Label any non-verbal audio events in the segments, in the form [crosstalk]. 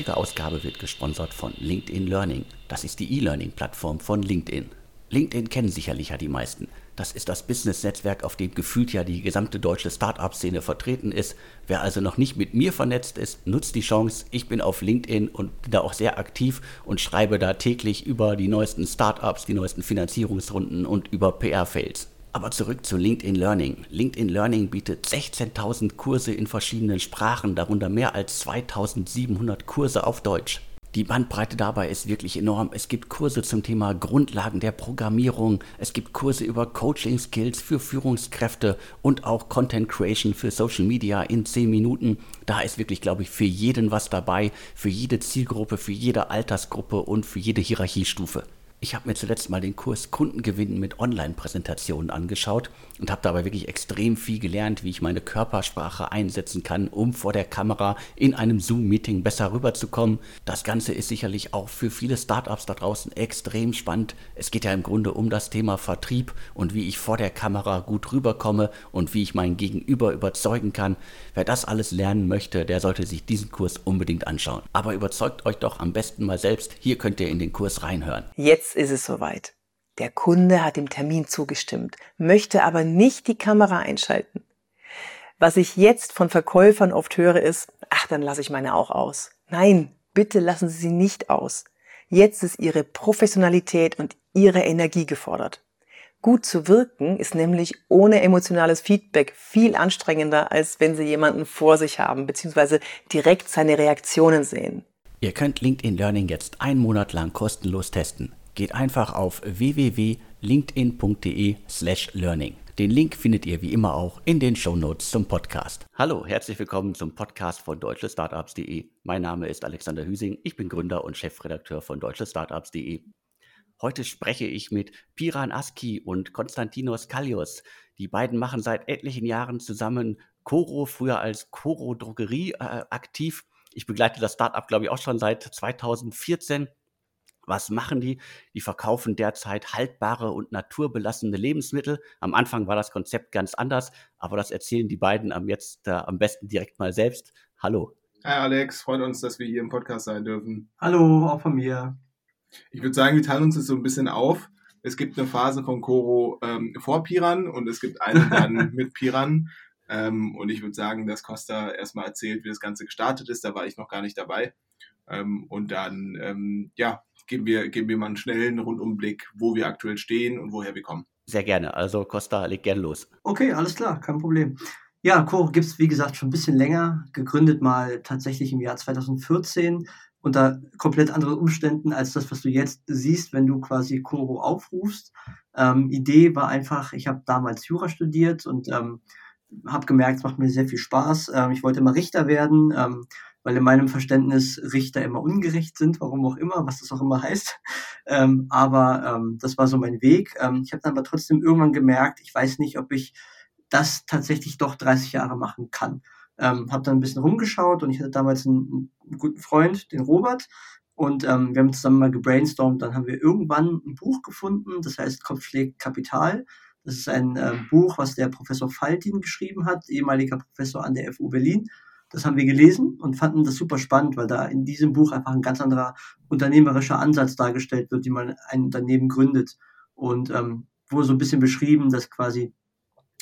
heutige Ausgabe wird gesponsert von LinkedIn Learning. Das ist die E-Learning-Plattform von LinkedIn. LinkedIn kennen sicherlich ja die meisten. Das ist das Business-Netzwerk, auf dem gefühlt ja die gesamte deutsche Start-up-Szene vertreten ist. Wer also noch nicht mit mir vernetzt ist, nutzt die Chance. Ich bin auf LinkedIn und bin da auch sehr aktiv und schreibe da täglich über die neuesten Start-ups, die neuesten Finanzierungsrunden und über PR-Fails. Aber zurück zu LinkedIn Learning. LinkedIn Learning bietet 16.000 Kurse in verschiedenen Sprachen, darunter mehr als 2.700 Kurse auf Deutsch. Die Bandbreite dabei ist wirklich enorm. Es gibt Kurse zum Thema Grundlagen der Programmierung, es gibt Kurse über Coaching Skills für Führungskräfte und auch Content Creation für Social Media in 10 Minuten. Da ist wirklich, glaube ich, für jeden was dabei, für jede Zielgruppe, für jede Altersgruppe und für jede Hierarchiestufe. Ich habe mir zuletzt mal den Kurs Kundengewinnen mit Online-Präsentationen angeschaut und habe dabei wirklich extrem viel gelernt, wie ich meine Körpersprache einsetzen kann, um vor der Kamera in einem Zoom-Meeting besser rüberzukommen. Das Ganze ist sicherlich auch für viele Startups da draußen extrem spannend. Es geht ja im Grunde um das Thema Vertrieb und wie ich vor der Kamera gut rüberkomme und wie ich mein Gegenüber überzeugen kann. Wer das alles lernen möchte, der sollte sich diesen Kurs unbedingt anschauen. Aber überzeugt euch doch am besten mal selbst. Hier könnt ihr in den Kurs reinhören. Jetzt ist es soweit. Der Kunde hat dem Termin zugestimmt, möchte aber nicht die Kamera einschalten. Was ich jetzt von Verkäufern oft höre ist, ach, dann lasse ich meine auch aus. Nein, bitte lassen Sie sie nicht aus. Jetzt ist Ihre Professionalität und Ihre Energie gefordert. Gut zu wirken ist nämlich ohne emotionales Feedback viel anstrengender, als wenn Sie jemanden vor sich haben, beziehungsweise direkt seine Reaktionen sehen. Ihr könnt LinkedIn Learning jetzt einen Monat lang kostenlos testen. Geht einfach auf www.linkedin.de/learning. Den Link findet ihr wie immer auch in den Show Notes zum Podcast. Hallo, herzlich willkommen zum Podcast von deutschestartups.de. Mein Name ist Alexander Hüsing, ich bin Gründer und Chefredakteur von deutschestartups.de. Heute spreche ich mit Piran Aski und Konstantinos Kallios. Die beiden machen seit etlichen Jahren zusammen Coro, früher als Coro Drogerie, äh, aktiv. Ich begleite das Startup, glaube ich, auch schon seit 2014 was machen die? Die verkaufen derzeit haltbare und naturbelassene Lebensmittel. Am Anfang war das Konzept ganz anders, aber das erzählen die beiden am jetzt äh, am besten direkt mal selbst. Hallo. Hi Alex, freut uns, dass wir hier im Podcast sein dürfen. Hallo, auch von mir. Ich würde sagen, wir teilen uns das so ein bisschen auf. Es gibt eine Phase von Koro ähm, vor Piran und es gibt eine dann [laughs] mit Piran. Ähm, und ich würde sagen, dass Costa erstmal erzählt, wie das Ganze gestartet ist. Da war ich noch gar nicht dabei. Ähm, und dann, ähm, ja, geben wir, geben wir mal einen schnellen Rundumblick, wo wir aktuell stehen und woher wir kommen. Sehr gerne. Also Costa, leg gerne los. Okay, alles klar, kein Problem. Ja, Coro gibt es, wie gesagt, schon ein bisschen länger. Gegründet mal tatsächlich im Jahr 2014 unter komplett anderen Umständen als das, was du jetzt siehst, wenn du quasi Coro aufrufst. Ähm, Idee war einfach, ich habe damals Jura studiert und ähm, habe gemerkt, es macht mir sehr viel Spaß. Ähm, ich wollte immer Richter werden. Ähm, weil in meinem Verständnis Richter immer ungerecht sind, warum auch immer, was das auch immer heißt. [laughs] Ähm, aber ähm, das war so mein Weg. Ähm, ich habe dann aber trotzdem irgendwann gemerkt, ich weiß nicht, ob ich das tatsächlich doch 30 Jahre machen kann. Ähm, habe dann ein bisschen rumgeschaut und ich hatte damals einen, einen guten Freund, den Robert, und ähm, wir haben zusammen mal gebrainstormt. Dann haben wir irgendwann ein Buch gefunden, das heißt Kopf schlägt Kapital. Das ist ein äh, Buch, was der Professor Faltin geschrieben hat, ehemaliger Professor an der FU Berlin. Das haben wir gelesen und fanden das super spannend, weil da in diesem Buch einfach ein ganz anderer unternehmerischer Ansatz dargestellt wird, wie man ein Unternehmen gründet. Und ähm, wurde so ein bisschen beschrieben, dass quasi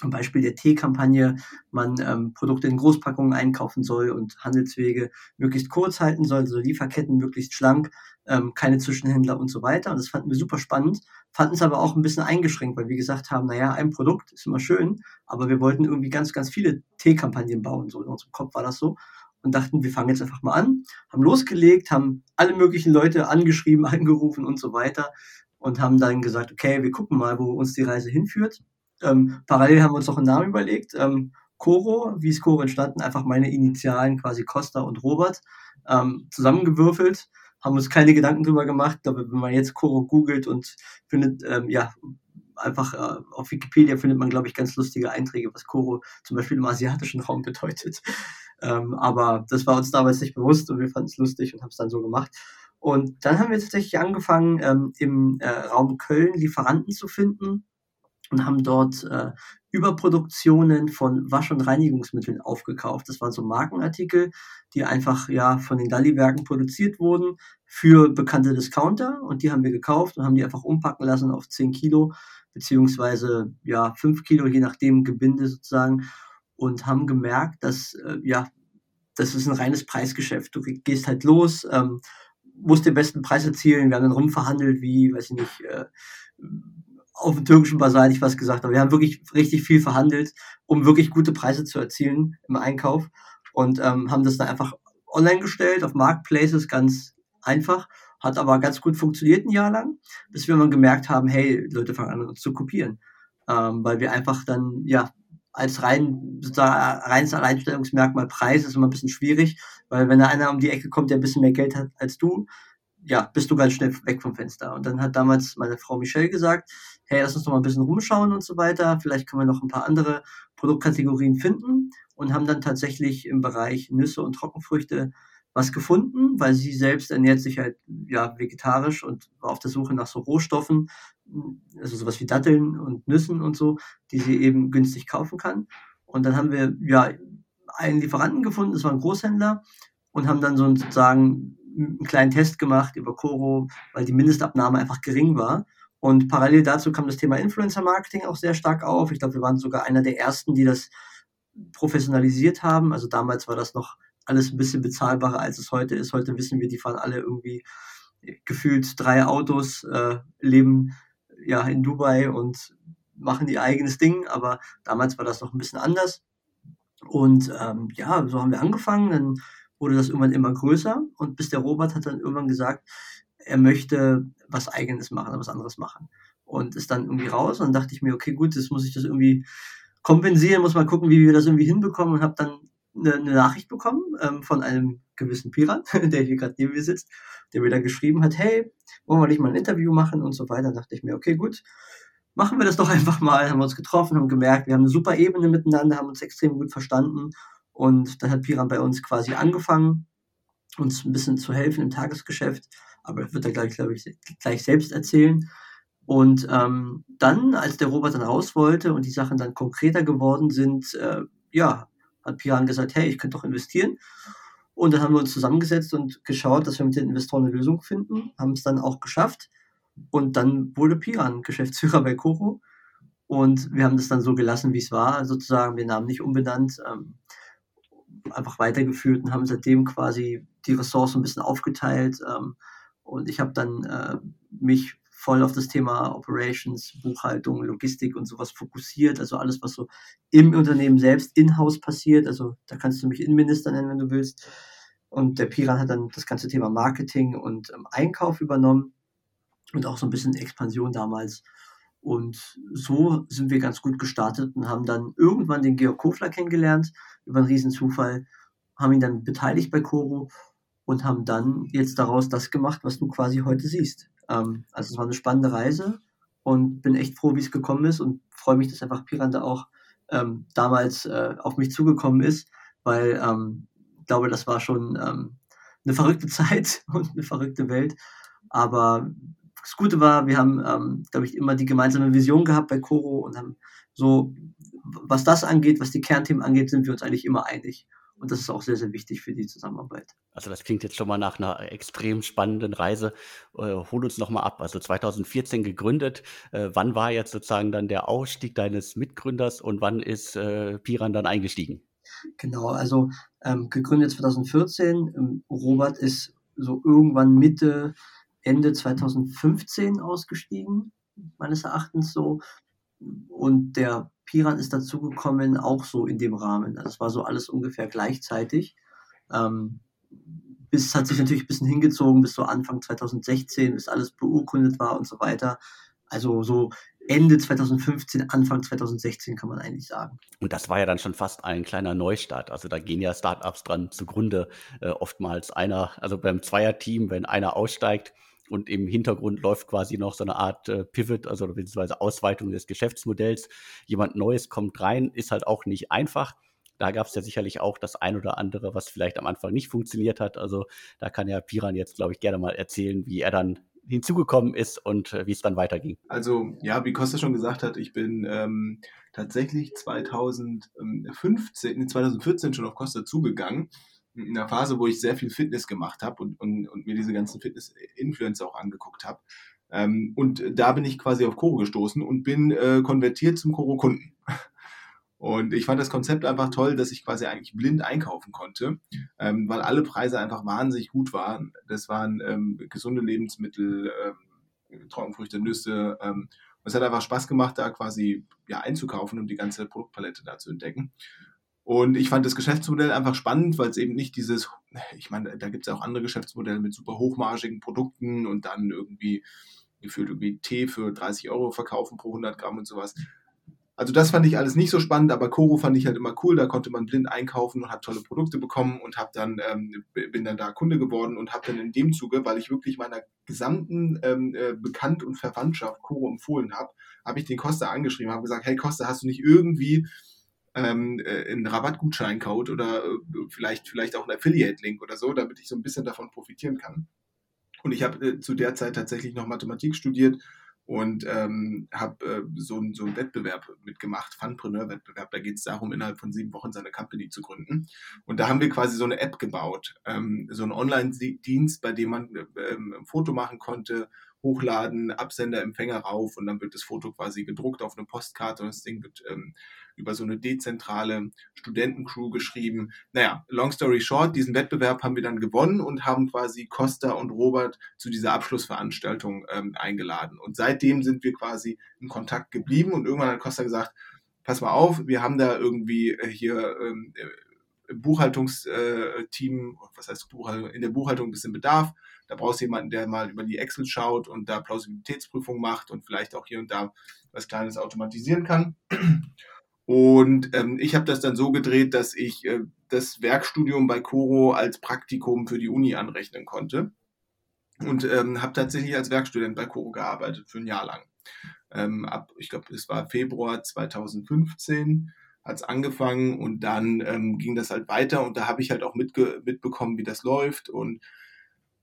am Beispiel der Teekampagne man ähm, Produkte in Großpackungen einkaufen soll und Handelswege möglichst kurz halten soll, also Lieferketten möglichst schlank, ähm, keine Zwischenhändler und so weiter. Und das fanden wir super spannend, fanden es aber auch ein bisschen eingeschränkt, weil wir gesagt haben, naja, ein Produkt ist immer schön, aber wir wollten irgendwie ganz, ganz viele Teekampagnen bauen. So in unserem Kopf war das so. Und dachten, wir fangen jetzt einfach mal an, haben losgelegt, haben alle möglichen Leute angeschrieben, [laughs] angerufen und so weiter und haben dann gesagt, okay, wir gucken mal, wo uns die Reise hinführt. Ähm, parallel haben wir uns noch einen Namen überlegt. Ähm, Coro, wie ist Coro entstanden? Einfach meine Initialen, quasi Costa und Robert, ähm, zusammengewürfelt. Haben uns keine Gedanken drüber gemacht. Aber wenn man jetzt Coro googelt und findet, ähm, ja, einfach äh, auf Wikipedia findet man, glaube ich, ganz lustige Einträge, was Coro zum Beispiel im asiatischen Raum bedeutet. Ähm, aber das war uns damals nicht bewusst und wir fanden es lustig und haben es dann so gemacht. Und dann haben wir tatsächlich angefangen, ähm, im äh, Raum Köln Lieferanten zu finden und haben dort äh, Überproduktionen von Wasch- und Reinigungsmitteln aufgekauft. Das waren so Markenartikel, die einfach ja von den Galli-Werken produziert wurden für bekannte Discounter und die haben wir gekauft und haben die einfach umpacken lassen auf 10 Kilo beziehungsweise ja 5 Kilo, je nachdem Gebinde sozusagen und haben gemerkt, dass äh, ja das ist ein reines Preisgeschäft. Du gehst halt los, ähm, musst den besten Preis erzielen. Wir haben dann rumverhandelt, wie, weiß ich nicht, äh, auf dem türkischen Basar ich was gesagt, aber wir haben wirklich richtig viel verhandelt, um wirklich gute Preise zu erzielen im Einkauf und ähm, haben das dann einfach online gestellt auf Marketplaces, ganz einfach, hat aber ganz gut funktioniert ein Jahr lang, bis wir mal gemerkt haben, hey, Leute fangen an uns zu kopieren, ähm, weil wir einfach dann, ja, als rein, sozusagen, reines Alleinstellungsmerkmal Preis ist immer ein bisschen schwierig, weil wenn da einer um die Ecke kommt, der ein bisschen mehr Geld hat als du, ja, bist du ganz schnell weg vom Fenster. Und dann hat damals meine Frau Michelle gesagt, hey, lass uns doch mal ein bisschen rumschauen und so weiter. Vielleicht können wir noch ein paar andere Produktkategorien finden und haben dann tatsächlich im Bereich Nüsse und Trockenfrüchte was gefunden, weil sie selbst ernährt sich halt ja vegetarisch und war auf der Suche nach so Rohstoffen, also sowas wie Datteln und Nüssen und so, die sie eben günstig kaufen kann. Und dann haben wir ja einen Lieferanten gefunden, das war ein Großhändler und haben dann so sozusagen einen kleinen Test gemacht über Coro, weil die Mindestabnahme einfach gering war. Und parallel dazu kam das Thema Influencer Marketing auch sehr stark auf. Ich glaube, wir waren sogar einer der ersten, die das professionalisiert haben. Also damals war das noch alles ein bisschen bezahlbarer, als es heute ist. Heute wissen wir, die fahren alle irgendwie gefühlt drei Autos, äh, leben ja in Dubai und machen ihr eigenes Ding. Aber damals war das noch ein bisschen anders. Und ähm, ja, so haben wir angefangen. Dann wurde das irgendwann immer größer und bis der Robert hat dann irgendwann gesagt, er möchte was Eigenes machen, was anderes machen. Und ist dann irgendwie raus und dachte ich mir, okay, gut, das muss ich das irgendwie kompensieren, muss mal gucken, wie wir das irgendwie hinbekommen und habe dann eine, eine, Nachricht bekommen ähm, von einem gewissen Piran, [laughs] der hier gerade neben mir sitzt, der mir dann geschrieben hat, hey, wollen wir nicht mal ein Interview machen und so weiter. Da dachte ich mir, okay, gut, machen wir das doch [laughs] einfach mal. Haben wir uns getroffen, haben gemerkt, wir haben eine super Ebene miteinander, haben uns extrem gut verstanden und dann hat Piran bei uns quasi angefangen, uns ein bisschen zu helfen im Tagesgeschäft. Aber das wird er gleich, glaube ich, gleich selbst erzählen. Und ähm, dann, als der Robert dann raus wollte und die Sachen dann konkreter geworden sind, äh, ja, hat Piran gesagt, hey, ich könnte doch investieren. Und dann haben wir uns zusammengesetzt und geschaut, dass wir mit den Investoren eine Lösung finden, haben es dann auch geschafft. Und dann wurde Piran Geschäftsführer bei Koro. Und wir haben das dann so gelassen, wie es war, sozusagen den Namen nicht umbenannt. Ähm, einfach weitergeführt und haben seitdem quasi die Ressourcen ein bisschen aufgeteilt. Ähm, und ich habe dann äh, mich voll auf das Thema Operations, Buchhaltung, Logistik und sowas fokussiert. Also alles, was so im Unternehmen selbst in-house passiert. Also da kannst du mich Innenminister nennen, wenn du willst. Und der Piran hat dann das ganze Thema Marketing und ähm, Einkauf übernommen und auch so ein bisschen Expansion damals. Und so sind wir ganz gut gestartet und haben dann irgendwann den Georg Kofler kennengelernt, über einen Riesenzufall, haben ihn dann beteiligt bei Coro und haben dann jetzt daraus das gemacht, was du quasi heute siehst. Ähm, also es war eine spannende Reise und bin echt froh, wie es gekommen ist und freue mich, dass einfach Piranda auch ähm, damals äh, auf mich zugekommen ist, weil ähm, ich glaube, das war schon ähm, eine verrückte [laughs] Zeit und eine verrückte Welt. Aber das Gute war, wir haben, ähm, glaube ich, immer die gemeinsame Vision gehabt bei Coro und haben so, was das angeht, was die Kernthemen angeht, sind wir uns eigentlich immer einig. Und das ist auch sehr, sehr wichtig für die Zusammenarbeit. Also das klingt jetzt schon mal nach einer extrem spannenden Reise. Äh, hol uns nochmal ab. Also 2014 gegründet. Äh, wann war jetzt sozusagen dann der Ausstieg deines Mitgründers und wann ist äh, Piran dann eingestiegen? Genau, also ähm, gegründet 2014. Ähm, Robert ist so irgendwann Mitte Ende 2015 ausgestiegen, meines Erachtens so. Und der Piran ist dazugekommen, auch so in dem Rahmen. Also es war so alles ungefähr gleichzeitig. Ähm, bis hat sich natürlich ein bisschen hingezogen bis so Anfang 2016, bis alles beurkundet war und so weiter. Also so Ende 2015, Anfang 2016 kann man eigentlich sagen. Und das war ja dann schon fast ein kleiner Neustart. Also da gehen ja Startups dran zugrunde. Äh, oftmals einer, also beim Zweierteam, wenn einer aussteigt, und im Hintergrund läuft quasi noch so eine Art äh, Pivot, also beziehungsweise Ausweitung des Geschäftsmodells. Jemand Neues kommt rein, ist halt auch nicht einfach. Da gab es ja sicherlich auch das ein oder andere, was vielleicht am Anfang nicht funktioniert hat. Also da kann ja Piran jetzt, glaube ich, gerne mal erzählen, wie er dann hinzugekommen ist und äh, wie es dann weiterging. Also ja, wie Costa schon gesagt hat, ich bin ähm, tatsächlich 2015, 2014 schon auf Costa zugegangen in einer Phase, wo ich sehr viel Fitness gemacht habe und, und, und mir diese ganzen Fitness-Influencer auch angeguckt habe. Ähm, und da bin ich quasi auf Koro gestoßen und bin äh, konvertiert zum Koro-Kunden. [laughs] Und ich fand das Konzept einfach toll, dass ich quasi eigentlich blind einkaufen konnte, ähm, weil alle Preise einfach wahnsinnig gut waren. Das waren ähm, gesunde Lebensmittel, ähm, Trockenfrüchte, Nüsse. Ähm, es hat einfach Spaß gemacht, da quasi ja, einzukaufen und die ganze Produktpalette da zu entdecken. Und ich fand das Geschäftsmodell einfach spannend, weil es eben nicht dieses, ich meine, da gibt es ja auch andere Geschäftsmodelle mit super hochmargigen Produkten und dann irgendwie gefühlt irgendwie Tee für 30 Euro verkaufen pro 100 Gramm und sowas. Also das fand ich alles nicht so spannend, aber Koro fand ich halt immer cool. Da konnte man blind einkaufen und hat tolle Produkte bekommen und habe dann ähm, bin dann da Kunde geworden und habe dann in dem Zuge, weil ich wirklich meiner gesamten ähm, äh, Bekannt und Verwandtschaft Koro empfohlen habe, habe ich den Costa angeschrieben, habe gesagt, hey Costa, hast du nicht irgendwie ähm, äh, einen Rabattgutscheincode oder äh, vielleicht vielleicht auch einen Affiliate-Link oder so, damit ich so ein bisschen davon profitieren kann. Und ich habe äh, zu der Zeit tatsächlich noch Mathematik studiert und ähm, habe äh, so, so einen Wettbewerb mitgemacht, Funpreneur-Wettbewerb. Da geht es darum, innerhalb von sieben Wochen seine Company zu gründen. Und da haben wir quasi so eine App gebaut, ähm, so einen Online-Dienst, bei dem man ähm, ein Foto machen konnte, hochladen, Absender, Empfänger rauf und dann wird das Foto quasi gedruckt auf eine Postkarte und das Ding wird ähm, über so eine dezentrale Studentencrew geschrieben. Naja, long story short, diesen Wettbewerb haben wir dann gewonnen und haben quasi Costa und Robert zu dieser Abschlussveranstaltung ähm, eingeladen. Und seitdem sind wir quasi in Kontakt geblieben und irgendwann hat Costa gesagt, pass mal auf, wir haben da irgendwie äh, hier ähm, Buchhaltungsteam, was heißt Buchhaltung, in der Buchhaltung ein bisschen Bedarf. Da brauchst du jemanden, der mal über die Excel schaut und da Plausibilitätsprüfung macht und vielleicht auch hier und da was Kleines automatisieren kann. Und ähm, ich habe das dann so gedreht, dass ich äh, das Werkstudium bei Coro als Praktikum für die Uni anrechnen konnte. Und ähm, habe tatsächlich als Werkstudent bei Coro gearbeitet für ein Jahr lang. Ähm, ab, ich glaube, es war Februar 2015 hat angefangen und dann ähm, ging das halt weiter und da habe ich halt auch mitge mitbekommen, wie das läuft und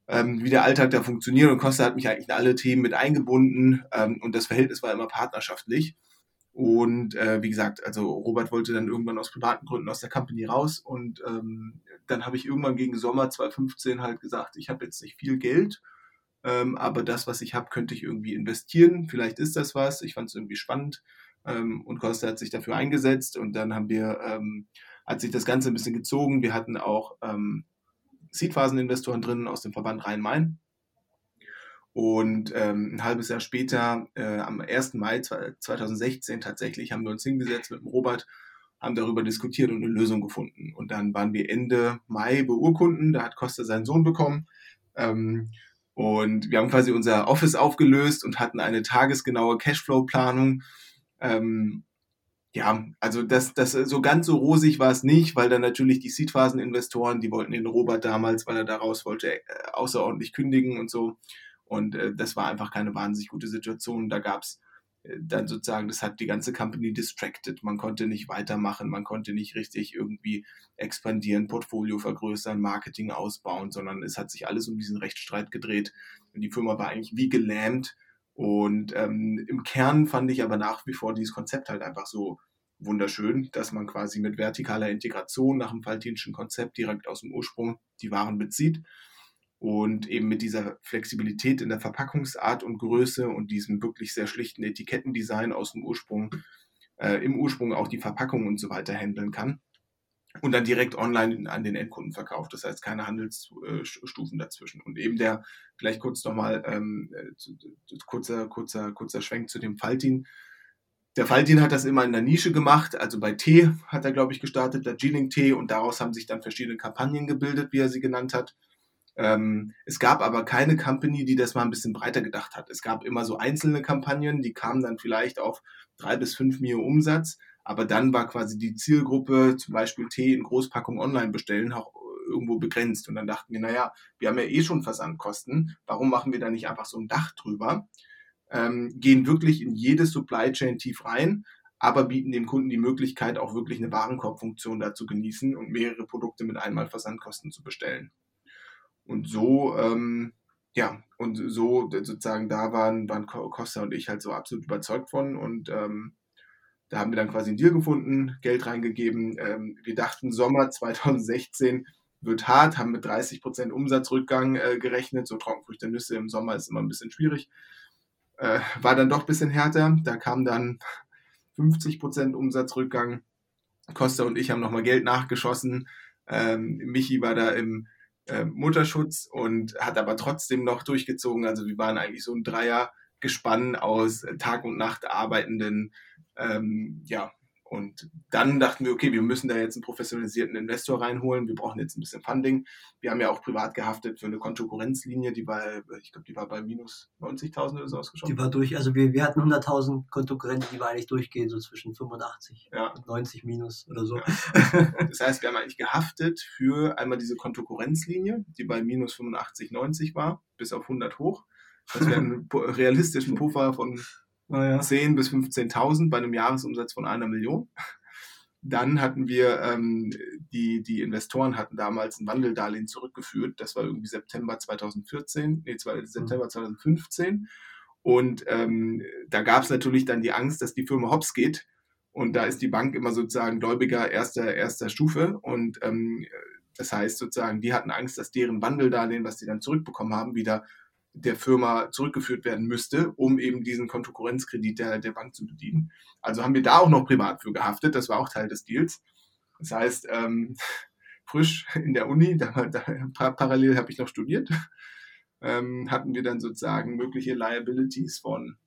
ähm, wie der Alltag da funktioniert. Und Costa hat mich eigentlich in alle Themen mit eingebunden ähm, und das Verhältnis war immer partnerschaftlich. Und äh, wie gesagt, also Robert wollte dann irgendwann aus privaten Gründen aus der Company raus und ähm, dann habe ich irgendwann gegen Sommer 2015 halt gesagt, ich habe jetzt nicht viel Geld, ähm, aber das, was ich habe, könnte ich irgendwie investieren. Vielleicht ist das was. Ich fand es irgendwie spannend ähm, und Costa hat sich dafür eingesetzt und dann haben wir, ähm, hat sich das Ganze ein bisschen gezogen. Wir hatten auch ähm, Seedphasen-Investoren drin aus dem Verband Rhein-Main und ähm, ein halbes Jahr später, äh, am 1. Mai 2016 tatsächlich, haben wir uns hingesetzt mit dem Robert, haben darüber diskutiert und eine Lösung gefunden. Und dann waren wir Ende Mai beurkunden, da hat Costa seinen Sohn bekommen. Ähm, und wir haben quasi unser Office aufgelöst und hatten eine tagesgenaue Cashflow-Planung. Ähm, ja, also das, das so ganz so rosig war es nicht, weil dann natürlich die Seedphasen-Investoren, die wollten den Robert damals, weil er daraus wollte, äh, außerordentlich kündigen und so. Und äh, das war einfach keine wahnsinnig gute Situation. Da gab es äh, dann sozusagen, das hat die ganze Company distracted. Man konnte nicht weitermachen, man konnte nicht richtig irgendwie expandieren, Portfolio vergrößern, Marketing ausbauen, sondern es hat sich alles um diesen Rechtsstreit gedreht. Und die Firma war eigentlich wie gelähmt. Und ähm, im Kern fand ich aber nach wie vor dieses Konzept halt einfach so wunderschön, dass man quasi mit vertikaler Integration nach dem Faltinschen Konzept direkt aus dem Ursprung die Waren bezieht und eben mit dieser Flexibilität in der Verpackungsart und Größe und diesem wirklich sehr schlichten Etikettendesign aus dem Ursprung, äh, im Ursprung auch die Verpackung und so weiter handeln kann und dann direkt online an den Endkunden verkauft. Das heißt, keine Handelsstufen dazwischen. Und eben der, vielleicht kurz nochmal, ähm, äh, kurzer, kurzer, kurzer Schwenk zu dem Faltin. Der Faltin hat das immer in der Nische gemacht, also bei Tee hat er, glaube ich, gestartet, der G-Link Tee und daraus haben sich dann verschiedene Kampagnen gebildet, wie er sie genannt hat. Ähm, es gab aber keine Company, die das mal ein bisschen breiter gedacht hat. Es gab immer so einzelne Kampagnen, die kamen dann vielleicht auf drei bis fünf Mio Umsatz, aber dann war quasi die Zielgruppe, zum Beispiel Tee in Großpackung online bestellen, auch irgendwo begrenzt. Und dann dachten wir, naja, wir haben ja eh schon Versandkosten, warum machen wir da nicht einfach so ein Dach drüber? Ähm, gehen wirklich in jedes Supply Chain tief rein, aber bieten dem Kunden die Möglichkeit, auch wirklich eine Warenkorbfunktion da zu genießen und mehrere Produkte mit einmal Versandkosten zu bestellen. Und so ähm, ja, und so sozusagen da waren, waren Costa und ich halt so absolut überzeugt von und ähm, da haben wir dann quasi einen Deal gefunden, Geld reingegeben. Ähm, wir dachten, Sommer 2016 wird hart, haben mit 30% Umsatzrückgang äh, gerechnet. So Trockenfrüchte, Nüsse im Sommer ist immer ein bisschen schwierig. Äh, war dann doch ein bisschen härter. Da kam dann 50% Umsatzrückgang. Costa und ich haben nochmal Geld nachgeschossen. Ähm, Michi war da im äh, Mutterschutz und hat aber trotzdem noch durchgezogen. Also wir waren eigentlich so ein Dreiergespann aus Tag und Nacht arbeitenden ähm, ja, und dann dachten wir, okay, wir müssen da jetzt einen professionalisierten Investor reinholen. Wir brauchen jetzt ein bisschen Funding. Wir haben ja auch privat gehaftet für eine Kontokorrenzlinie, die war, ich glaube, die war bei minus 90.000 oder so ausgeschaut. Die war durch, also wir, wir hatten 100.000 Kontokorrenten, die war eigentlich durchgehen, so zwischen 85 ja. und 90 minus oder so. Ja. [laughs] Das heißt, wir haben eigentlich gehaftet für einmal diese Kontokorrenzlinie, die bei minus 85, 90 war, bis auf 100 hoch. Das wäre ein realistischen Puffer von naja. 10.000 bis 15.000 bei einem Jahresumsatz von einer Million. Dann hatten wir, ähm, die, die Investoren hatten damals ein Wandeldarlehen zurückgeführt. Das war irgendwie September 2014, nee, September 2015. Und ähm, da gab es natürlich dann die Angst, dass die Firma hops geht. Und da ist die Bank immer sozusagen Gläubiger erster, erster Stufe. Und ähm, das heißt sozusagen, die hatten Angst, dass deren Wandeldarlehen, was sie dann zurückbekommen haben, wieder der Firma zurückgeführt werden müsste, um eben diesen Kontokorrenzkredit der, der Bank zu bedienen. Also haben wir da auch noch privat für gehaftet, das war auch Teil des Deals. Das heißt, ähm, [laughs] frisch in der Uni, da, da, parallel habe ich noch studiert, ähm, hatten wir dann sozusagen mögliche Liabilities von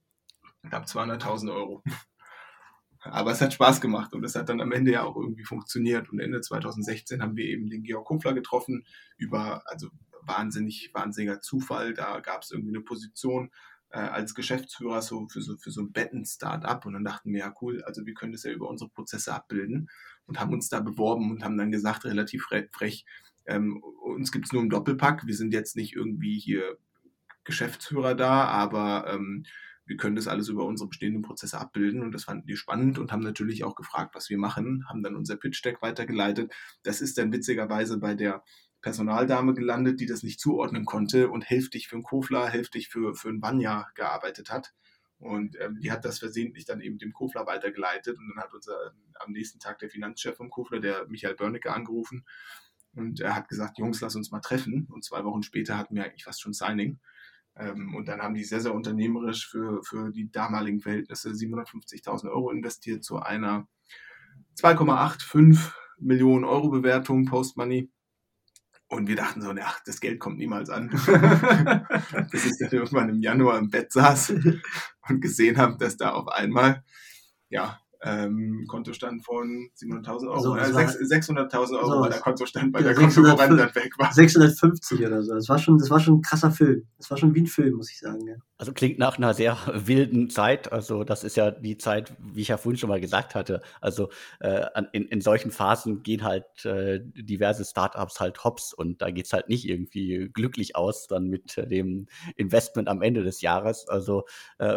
knapp 200.000 Euro. [laughs] Aber es hat Spaß gemacht und es hat dann am Ende ja auch irgendwie funktioniert. Und Ende 2016 haben wir eben den Georg Kofler getroffen über, also wahnsinnig, wahnsinniger Zufall. Da gab es irgendwie eine Position äh, als Geschäftsführer so für so, für so ein Betten-Startup. Und dann dachten wir, ja cool, also wir können das ja über unsere Prozesse abbilden. Und haben uns da beworben und haben dann gesagt, relativ frech, ähm, uns gibt es nur im Doppelpack, wir sind jetzt nicht irgendwie hier Geschäftsführer da, aber ähm, wir können das alles über unsere bestehenden Prozesse abbilden. Und das fanden die spannend und haben natürlich auch gefragt, was wir machen, haben dann unser Pitch-Deck weitergeleitet. Das ist dann witzigerweise bei der Personaldame gelandet, die das nicht zuordnen konnte und hälftig für einen Kofler, hälftig für, für einen Banya gearbeitet hat. Und ähm, die hat das versehentlich dann eben dem Kofler weitergeleitet. Und dann hat unser am nächsten Tag der Finanzchef vom Kofler, der Michael Börnecke, angerufen. Und er hat gesagt, Jungs, lass uns mal treffen. Und zwei Wochen später hatten wir eigentlich fast schon Signing. Ähm, und dann haben die sehr, sehr unternehmerisch für, für die damaligen Verhältnisse 750.000 Euro investiert zu einer 2,85 Millionen Euro Bewertung Post-Money. Und wir dachten so, ach, das Geld kommt niemals an. Bis ich dann irgendwann im Januar im Bett saß und gesehen habe, dass da auf einmal, ja, ähm, Kontostand von 700.000 Euro, So, äh, das war- 600.000 Euro so, war der Kontostand, weil ja, der Kontokorrent 605 dann weg war. 650 oder so. Das war schon, das war schon ein krasser Film. Das war schon wie ein Film, muss ich sagen. Ja. Also klingt nach einer sehr wilden Zeit. Also das ist ja die Zeit, wie ich ja vorhin schon mal gesagt hatte. Also äh, an- in, in solchen Phasen gehen halt äh, diverse Startups halt hops und da geht's halt nicht irgendwie glücklich aus dann mit äh, dem Investment am Ende des Jahres. Also äh,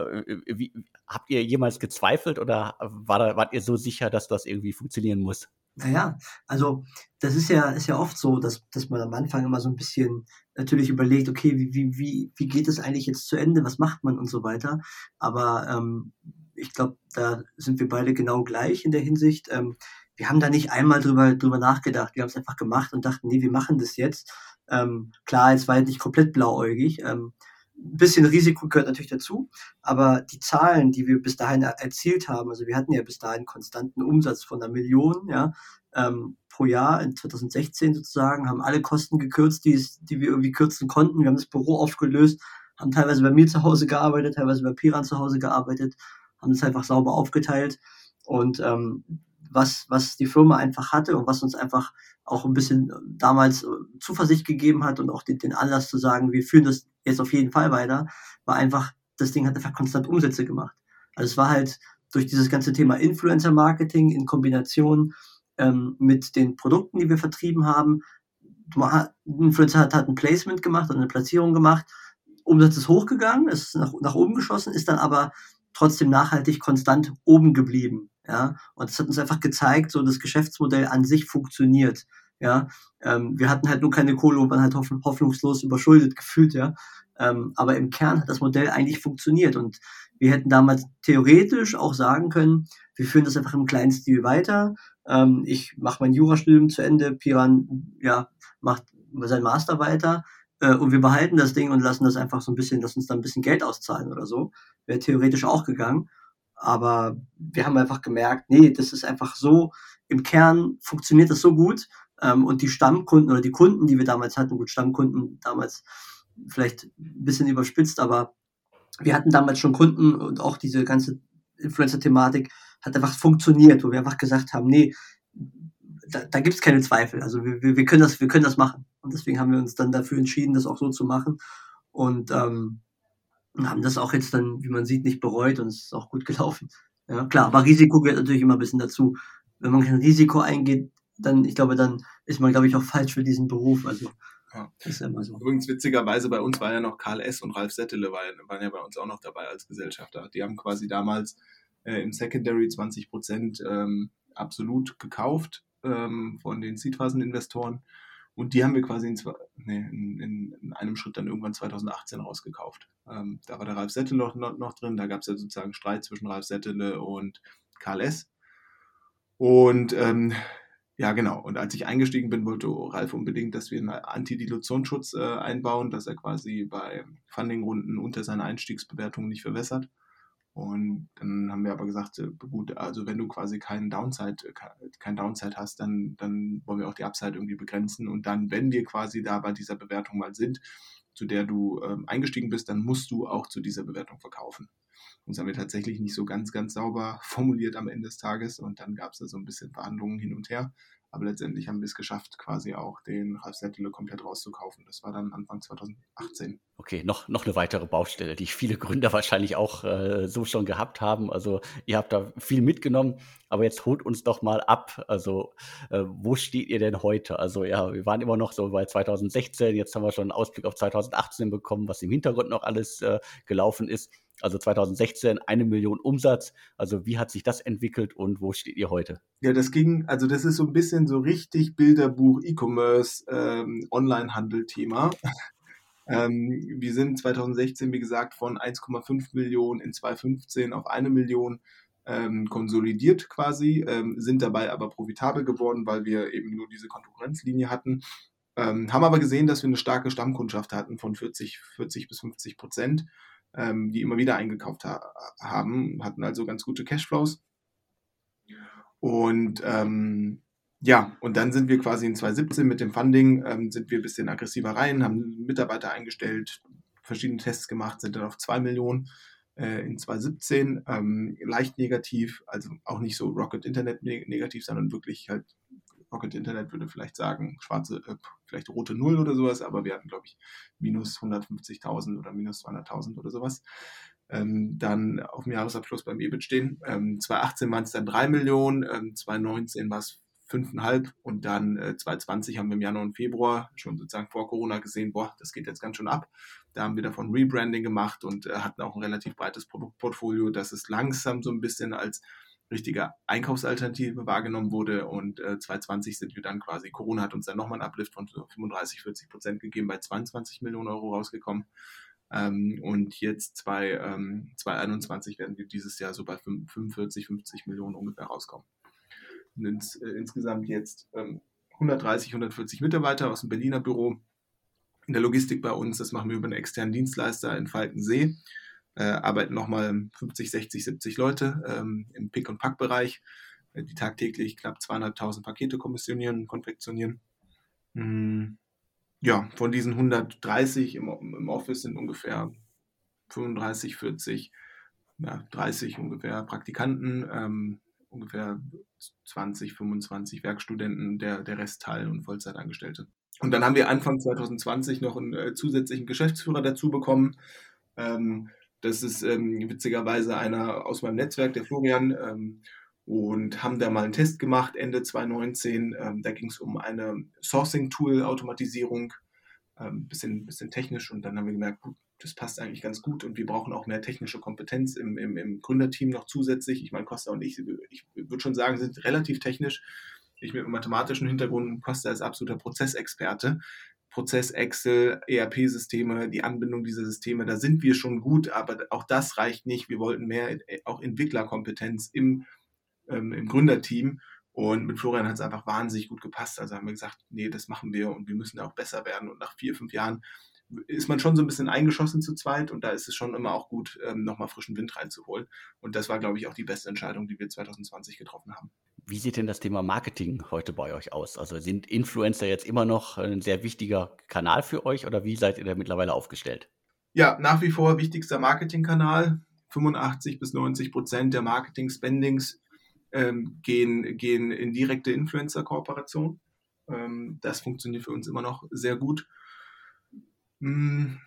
wie, habt ihr jemals gezweifelt oder war da, wart ihr so sicher, dass das irgendwie funktionieren muss? Naja, also das ist ja, ist ja oft so, dass, dass man am Anfang immer so ein bisschen natürlich überlegt, okay, wie, wie, wie, wie geht es eigentlich jetzt zu Ende, was macht man und so weiter. Aber ähm, ich glaube, da sind wir beide genau gleich in der Hinsicht. Ähm, wir haben da nicht einmal drüber, drüber nachgedacht. Wir haben es einfach gemacht und dachten, nee, wir machen das jetzt. Ähm, klar, es war jetzt nicht komplett blauäugig. Ähm, ein bisschen Risiko gehört natürlich dazu, aber die Zahlen, die wir bis dahin er erzielt haben, also wir hatten ja bis dahin konstanten Umsatz von einer Million, ja, ähm, pro Jahr in 2016 sozusagen, haben alle Kosten gekürzt, die, die wir irgendwie kürzen konnten. Wir haben das Büro aufgelöst, haben teilweise bei mir zu Hause gearbeitet, teilweise bei Piran zu Hause gearbeitet, haben es einfach sauber aufgeteilt und ähm, was, was die Firma einfach hatte und was uns einfach auch ein bisschen damals äh, Zuversicht gegeben hat und auch den, den Anlass zu sagen, wir führen das jetzt auf jeden Fall weiter, war einfach, das Ding hat einfach konstant Umsätze gemacht. Also es war halt durch dieses ganze Thema Influencer-Marketing in Kombination ähm, mit den Produkten, die wir vertrieben haben. Influencer hat, hat ein Placement gemacht und eine Platzierung gemacht. Umsatz ist hochgegangen, ist nach, nach oben geschossen, ist dann aber trotzdem nachhaltig konstant oben geblieben. Ja, und das hat uns einfach gezeigt, so das Geschäftsmodell an sich funktioniert. Ja, ähm, wir hatten halt nur keine Kohle und waren halt hoff hoffnungslos überschuldet gefühlt, ja. Ähm, aber im Kern hat das Modell eigentlich funktioniert und wir hätten damals theoretisch auch sagen können, wir führen das einfach im kleinen Stil weiter. Ähm, ich mache mein Jurastudium zu Ende, Piran ja, macht sein Master weiter äh, und wir behalten das Ding und lassen das einfach so ein bisschen, lassen uns da ein bisschen Geld auszahlen oder so. Wäre theoretisch auch gegangen. Aber wir haben einfach gemerkt, nee, das ist einfach so, im Kern funktioniert das so gut. Ähm, und die Stammkunden oder die Kunden, die wir damals hatten, gut, Stammkunden damals vielleicht ein bisschen überspitzt, aber wir hatten damals schon Kunden und auch diese ganze Influencer-Thematik hat einfach funktioniert, wo wir einfach gesagt haben, nee, da, da gibt es keine Zweifel. Also wir, wir, wir, können das, wir können das machen. Und deswegen haben wir uns dann dafür entschieden, das auch so zu machen. Und ähm, haben das auch jetzt dann, wie man sieht, nicht bereut und es ist auch gut gelaufen. Ja, klar, aber Risiko gehört natürlich immer ein bisschen dazu. Wenn man kein Risiko eingeht, dann, ich glaube, dann ist man, glaube ich, auch falsch für diesen Beruf. Also ja. ist ja immer so. Übrigens witzigerweise bei uns war ja noch Karl S. und Ralf Settele waren, waren ja bei uns auch noch dabei als Gesellschafter. Die haben quasi damals äh, im Secondary 20 Prozent ähm, absolut gekauft ähm, von den Seedphasen-Investoren. Und die haben wir quasi in, nee, in, in, einem Schritt dann irgendwann 2018 rausgekauft. Ähm, da war der Ralf Settele noch, noch, noch drin. Da gab es ja sozusagen Streit zwischen Ralf Settele und Karl S. Und ähm, ja, genau. Und als ich eingestiegen bin, wollte Ralf unbedingt, dass wir einen Antidilutionsschutz äh, einbauen, dass er quasi bei Fundingrunden unter seiner Einstiegsbewertung nicht verwässert. Und dann haben wir aber gesagt, äh, gut, also wenn du quasi keinen Downside, äh, kein Downside hast, dann, dann wollen wir auch die Upside irgendwie begrenzen. Und dann, wenn wir quasi da bei dieser Bewertung mal sind, zu der du ähm, eingestiegen bist, dann musst du auch zu dieser Bewertung verkaufen. Und das haben wir tatsächlich nicht so ganz, ganz sauber [laughs] formuliert am Ende des Tages. Und dann gab es da so ein bisschen Verhandlungen hin und her. Aber letztendlich haben wir es geschafft, quasi auch den Ralf Settele komplett rauszukaufen. Das war dann Anfang 2018. Okay, noch, noch eine weitere Baustelle, die viele Gründer wahrscheinlich auch äh, so schon gehabt haben. Also ihr habt da viel mitgenommen, aber jetzt holt uns doch mal ab. Also äh, wo steht ihr denn heute? Also ja, wir waren immer noch so bei 2016, jetzt haben wir schon einen Ausblick auf 2018 bekommen, was im Hintergrund noch alles äh, gelaufen ist. Also 2016 eine Million Umsatz. Also wie hat sich das entwickelt und wo steht ihr heute? Ja, das ging, also das ist so ein bisschen so richtig Bilderbuch, E-Commerce, ähm, Online-Handel-Thema. [laughs] ähm, wir sind 2016, wie gesagt, von 1,5 Millionen in 2015 auf eine Million ähm, konsolidiert quasi, ähm, sind dabei aber profitabel geworden, weil wir eben nur diese Konkurrenzlinie hatten. Ähm, haben aber gesehen, dass wir eine starke Stammkundschaft hatten von 40, 40 bis 50 Prozent ähm, die immer wieder eingekauft ha haben, hatten also ganz gute Cashflows. Und ähm, ja, und dann sind wir quasi in 2017 mit dem Funding, ähm, sind wir ein bisschen aggressiver rein, haben Mitarbeiter eingestellt, verschiedene Tests gemacht, sind dann auf 2 Millionen äh, in 2017, ähm, leicht negativ, also auch nicht so Rocket Internet negativ, sondern wirklich halt Rocket Internet würde vielleicht sagen, schwarze, äh, vielleicht rote Null oder sowas, aber wir hatten, glaube ich, minus 150.000 oder minus 200.000 oder sowas. Ähm, dann auf dem Jahresabschluss beim EBIT stehen. Ähm, 2018 waren es dann 3 Millionen, ähm, 2019 war es 5,5 und dann äh, 2020 haben wir im Januar und Februar schon sozusagen vor Corona gesehen, boah, das geht jetzt ganz schön ab. Da haben wir davon Rebranding gemacht und äh, hatten auch ein relativ breites Produktportfolio, das ist langsam so ein bisschen als richtige Einkaufsalternative wahrgenommen wurde. Und äh, 2020 sind wir dann quasi, Corona hat uns dann nochmal einen Uplift von 35, 40 Prozent gegeben, bei 22 Millionen Euro rausgekommen. Ähm, und jetzt zwei, ähm, 2021 werden wir dieses Jahr so bei 45, 50 Millionen ungefähr rauskommen. Und ins, äh, insgesamt jetzt ähm, 130, 140 Mitarbeiter aus dem Berliner Büro. In der Logistik bei uns, das machen wir über einen externen Dienstleister in Falkensee äh, arbeiten nochmal 50, 60, 70 Leute ähm, im Pick- und Pack-Bereich, äh, die tagtäglich knapp zweieinhalbtausend Pakete kommissionieren, konfektionieren. Mhm. Ja, von diesen 130 im, im Office sind ungefähr 35, 40, ja, 30 ungefähr Praktikanten, ähm, ungefähr 20, 25 Werkstudenten, der, der Rest Teil- und Vollzeitangestellte. Und dann haben wir Anfang 2020 noch einen äh, zusätzlichen Geschäftsführer dazu bekommen. Ähm, das ist ähm, witzigerweise einer aus meinem Netzwerk, der Florian, ähm, und haben da mal einen Test gemacht Ende 2019. Ähm, da ging es um eine Sourcing-Tool-Automatisierung, ähm, bisschen, bisschen technisch. Und dann haben wir gemerkt, gut, das passt eigentlich ganz gut und wir brauchen auch mehr technische Kompetenz im, im, im Gründerteam noch zusätzlich. Ich meine, Costa und ich, ich würde schon sagen, sind relativ technisch. Ich mit einem mathematischen Hintergrund, Costa ist absoluter Prozessexperte. Prozess Excel, ERP-Systeme, die Anbindung dieser Systeme, da sind wir schon gut, aber auch das reicht nicht. Wir wollten mehr äh, auch Entwicklerkompetenz im, ähm, im Gründerteam. Und mit Florian hat es einfach wahnsinnig gut gepasst. Also haben wir gesagt, nee, das machen wir und wir müssen auch besser werden. Und nach vier, fünf Jahren ist man schon so ein bisschen eingeschossen zu zweit und da ist es schon immer auch gut, ähm, nochmal frischen Wind reinzuholen. Und das war, glaube ich, auch die beste Entscheidung, die wir 2020 getroffen haben. Wie sieht denn das Thema Marketing heute bei euch aus? Also sind Influencer jetzt immer noch ein sehr wichtiger Kanal für euch oder wie seid ihr da mittlerweile aufgestellt? Ja, nach wie vor wichtigster Marketingkanal. 85 bis 90 Prozent der Marketing-Spendings ähm, gehen, gehen in direkte Influencer-Kooperation. Ähm, das funktioniert für uns immer noch sehr gut. Hm,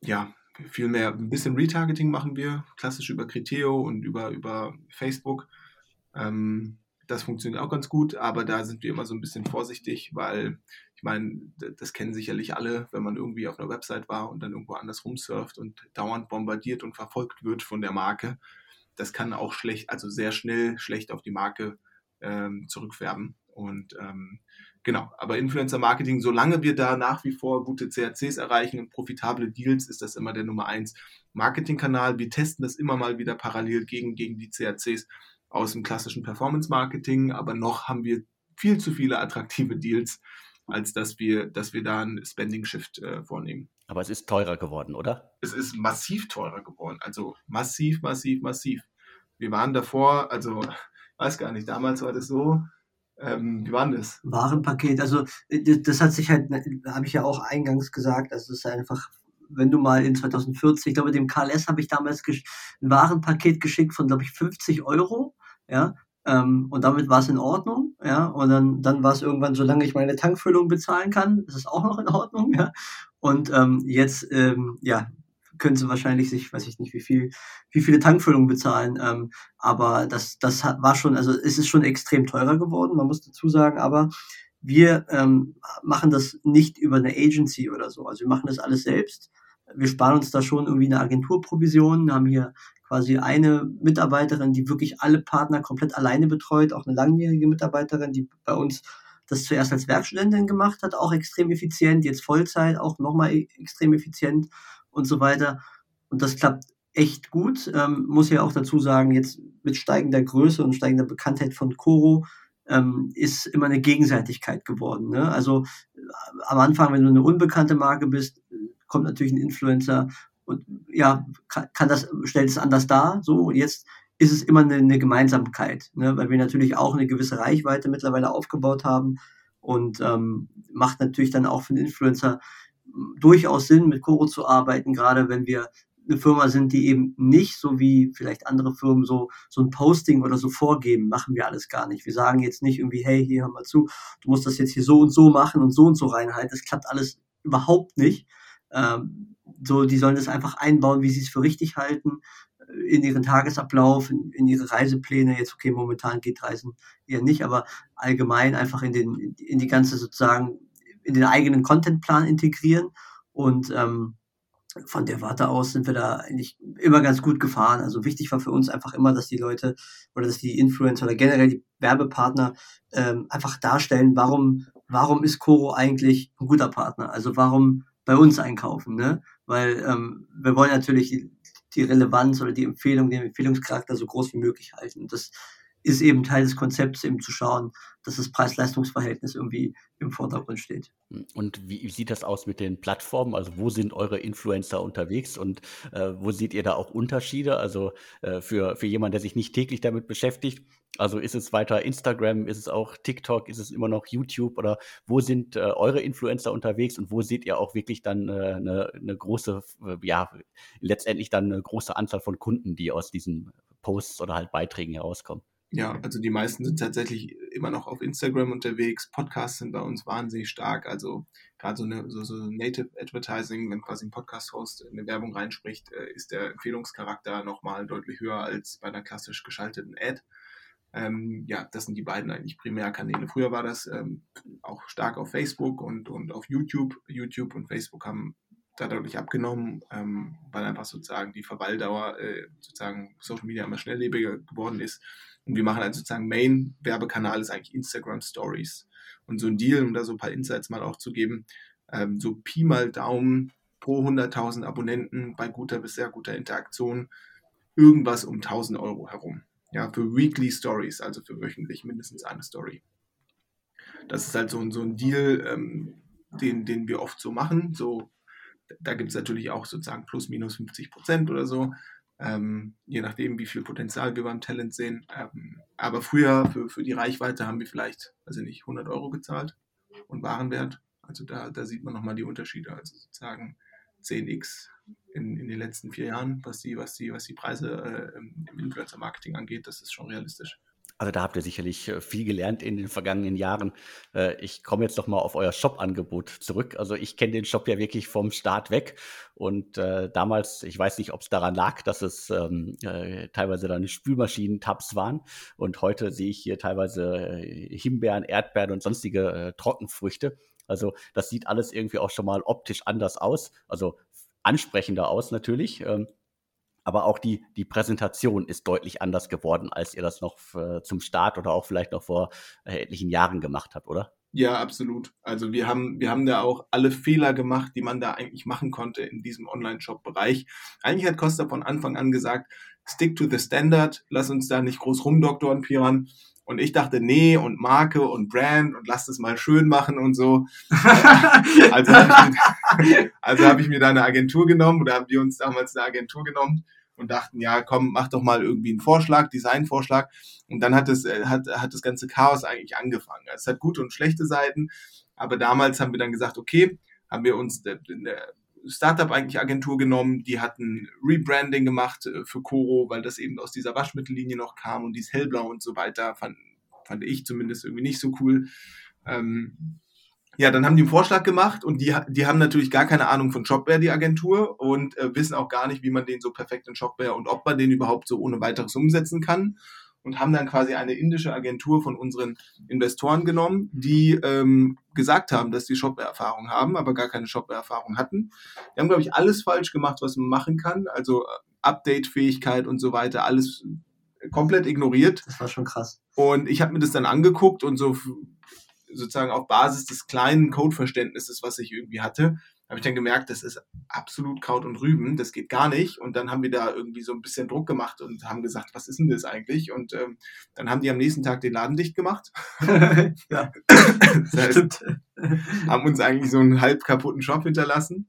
ja, viel mehr, ein bisschen Retargeting machen wir, klassisch über Criteo und über, über Facebook. Ähm, das funktioniert auch ganz gut, aber da sind wir immer so ein bisschen vorsichtig, weil ich meine, das kennen sicherlich alle, wenn man irgendwie auf einer Website war und dann irgendwo anders rumsurft und dauernd bombardiert und verfolgt wird von der Marke. Das kann auch schlecht, also sehr schnell schlecht auf die Marke ähm, zurückfärben. Und ähm, genau, aber Influencer Marketing, solange wir da nach wie vor gute CACs erreichen und profitable Deals, ist das immer der Nummer eins Marketingkanal. Wir testen das immer mal wieder parallel gegen, gegen die CACs aus dem klassischen Performance Marketing, aber noch haben wir viel zu viele attraktive Deals, als dass wir, dass wir da einen Spending Shift äh, vornehmen. Aber es ist teurer geworden, oder? Es ist massiv teurer geworden. Also massiv, massiv, massiv. Wir waren davor, also weiß gar nicht, damals war das so, ähm, wie war das? Warenpaket, also äh, das hat sich halt, ne, habe ich ja auch eingangs gesagt, also es ist einfach, wenn du mal in 2014, ich glaube, dem KLS habe ich damals ein Warenpaket geschickt von, glaube ich, 50 Euro, ja, ähm, und damit war es in Ordnung, ja, und dann, dann war es irgendwann, solange ich meine Tankfüllung bezahlen kann, ist es auch noch in Ordnung, [laughs] ja, und ähm, jetzt, ähm, ja, können sie wahrscheinlich sich, weiß ich nicht, wie viel, wie viele Tankfüllungen bezahlen. Ähm, aber das, das war schon, also es ist schon extrem teurer geworden, man muss dazu sagen, aber wir ähm, machen das nicht über eine Agency oder so. Also wir machen das alles selbst. Wir sparen uns da schon irgendwie eine Agenturprovision, haben hier quasi eine Mitarbeiterin, die wirklich alle Partner komplett alleine betreut, auch eine langjährige Mitarbeiterin, die bei uns das zuerst als Werkstudentin gemacht hat, auch extrem effizient, jetzt Vollzeit auch nochmal e-, extrem effizient und so weiter. Und das klappt echt gut. Ähm, muss ja auch dazu sagen, jetzt mit steigender Größe und steigender Bekanntheit von Coro ähm, ist immer eine Gegenseitigkeit geworden. Ne? Also äh, am Anfang, wenn du eine unbekannte Marke bist, kommt natürlich ein Influencer und ja, kann, kann das, stellt es anders dar. So, jetzt ist es immer eine, eine Gemeinsamkeit, ne? weil wir natürlich auch eine gewisse Reichweite mittlerweile aufgebaut haben und ähm, macht natürlich dann auch für den Influencer durchaus Sinn, mit Coro zu arbeiten, gerade wenn wir eine Firma sind, die eben nicht so wie vielleicht andere Firmen so, so ein Posting oder so vorgeben, machen wir alles gar nicht. Wir sagen jetzt nicht irgendwie, hey, hier hör mal zu, du musst das jetzt hier so und so machen und so und so reinhalten. Das klappt alles überhaupt nicht. Ähm, so, die sollen das einfach einbauen, wie sie es für richtig halten, in ihren Tagesablauf, in, in ihre Reisepläne. Jetzt, okay, momentan geht Reisen eher nicht, aber allgemein einfach in den, in die ganze sozusagen in den eigenen Contentplan integrieren. Und ähm, von der Warte aus sind wir da eigentlich immer ganz gut gefahren. Also wichtig war für uns einfach immer, dass die Leute oder dass die Influencer oder generell die Werbepartner ähm, einfach darstellen, warum, warum ist Coro eigentlich ein guter Partner? Also warum bei uns einkaufen, ne? Weil ähm, wir wollen natürlich die, Relevanz oder die Empfehlung, den Empfehlungscharakter so groß wie möglich halten. Das ist eben Teil des Konzepts, eben zu schauen, dass das Preis-Leistungs-Verhältnis irgendwie im Vordergrund steht. Und wie sieht das aus mit den Plattformen? Also wo sind eure Influencer unterwegs und äh, wo seht ihr da auch Unterschiede? Also äh, für, für jemanden, der sich nicht täglich damit beschäftigt, also ist es weiter Instagram, ist es auch TikTok, ist es immer noch YouTube oder wo sind äh, eure Influencer unterwegs und wo seht ihr auch wirklich dann eine äh, ne große, äh, ja, letztendlich dann eine große Anzahl von Kunden, die aus diesen Posts oder halt Beiträgen herauskommen? Ja, also die meisten sind tatsächlich immer noch auf Instagram unterwegs. Podcasts sind bei uns wahnsinnig stark. Also gerade so, eine, so, so Native Advertising, wenn quasi ein Podcast-Host eine Werbung reinspricht, äh, ist der Empfehlungscharakter nochmal deutlich höher als bei einer klassisch geschalteten Ad. Ähm, ja, das sind die beiden eigentlich Primärkanäle. Früher war das ähm, auch stark auf Facebook und, und auf YouTube. YouTube und Facebook haben da deutlich abgenommen, ähm, weil einfach sozusagen die Verweildauer äh, sozusagen Social Media immer schnelllebiger geworden ist. Und wir machen also sozusagen Main-Werbekanal ist eigentlich Instagram Stories. Und so ein Deal, um da so ein paar Insights mal auch zu geben, ähm, so Pi mal Daumen pro 100.000 Abonnenten bei guter bis sehr guter Interaktion irgendwas um 1000 Euro herum. Ja, für Weekly Stories, also für wöchentlich mindestens eine Story. Das ist halt so, so ein Deal, ähm, den, den wir oft so machen. So, da gibt es natürlich auch sozusagen plus minus 50 Prozent oder so. Ähm, je nachdem, wie viel Potenzial wir beim Talent sehen. Ähm, aber früher für, für die Reichweite haben wir vielleicht, also nicht 100 Euro gezahlt und Warenwert. Also da, da sieht man nochmal die Unterschiede. Also sozusagen 10x in, in den letzten vier Jahren, was die, was die, was die Preise äh, im Influencer-Marketing angeht. Das ist schon realistisch. Also da habt ihr sicherlich äh, viel gelernt in den vergangenen Jahren. Äh, ich komme jetzt noch mal auf euer Shop-Angebot zurück. Also ich kenne den Shop ja wirklich vom Start weg. Und äh, damals, ich weiß nicht, ob es daran lag, dass es ähm, äh, teilweise dann Spülmaschinen-Tabs waren. Und heute sehe ich hier teilweise äh, Himbeeren, Erdbeeren und sonstige Trockenfrüchte. Also das sieht alles irgendwie auch schon mal optisch anders aus. Also ansprechender aus natürlich. Ähm, aber auch die, die Präsentation ist deutlich anders geworden, als ihr das noch zum Start oder auch vielleicht noch vor äh, etlichen Jahren gemacht habt, oder? Ja, absolut. Also wir haben, wir haben da auch alle Fehler gemacht, die man da eigentlich machen konnte in diesem Online-Shop-Bereich. Eigentlich hat Costa von Anfang an gesagt, stick to the standard, lass uns da nicht groß rumdoktoren, Piran. Und ich dachte, nee, und Marke und Brand und lass das mal schön machen und so. [laughs] also habe ich, also hab ich mir da eine Agentur genommen oder haben wir uns damals eine Agentur genommen und dachten, ja, komm, mach doch mal irgendwie einen Vorschlag, Designvorschlag. Und dann hat das, äh, hat, hat das ganze Chaos eigentlich angefangen. Es hat gute und schlechte Seiten, aber damals haben wir dann gesagt, okay, haben wir uns eine Startup eigentlich Agentur genommen, die hatten Rebranding gemacht äh, für Coro, weil das eben aus dieser Waschmittellinie noch kam und dies hellblau und so weiter, fand, fand ich zumindest irgendwie nicht so cool. Ähm, ja, dann haben die einen Vorschlag gemacht und die, die haben natürlich gar keine Ahnung von Shopware, die Agentur, und äh, wissen auch gar nicht, wie man den so perfekt in Shopware und ob man den überhaupt so ohne weiteres umsetzen kann. Und haben dann quasi eine indische Agentur von unseren Investoren genommen, die ähm, gesagt haben, dass die Shopware-Erfahrung haben, aber gar keine Shopware-Erfahrung hatten. Die haben, glaube ich, alles falsch gemacht, was man machen kann. Also äh, Update-Fähigkeit und so weiter, alles komplett ignoriert. Das war schon krass. Und ich habe mir das dann angeguckt und so sozusagen auf Basis des kleinen Codeverständnisses, was ich irgendwie hatte, habe ich dann gemerkt, das ist absolut Kraut und Rüben, das geht gar nicht. Und dann haben wir da irgendwie so ein bisschen Druck gemacht und haben gesagt, was ist denn das eigentlich? Und ähm, dann haben die am nächsten Tag den Laden dicht gemacht. [laughs] ja, das heißt, haben uns eigentlich so einen halb kaputten Shop hinterlassen.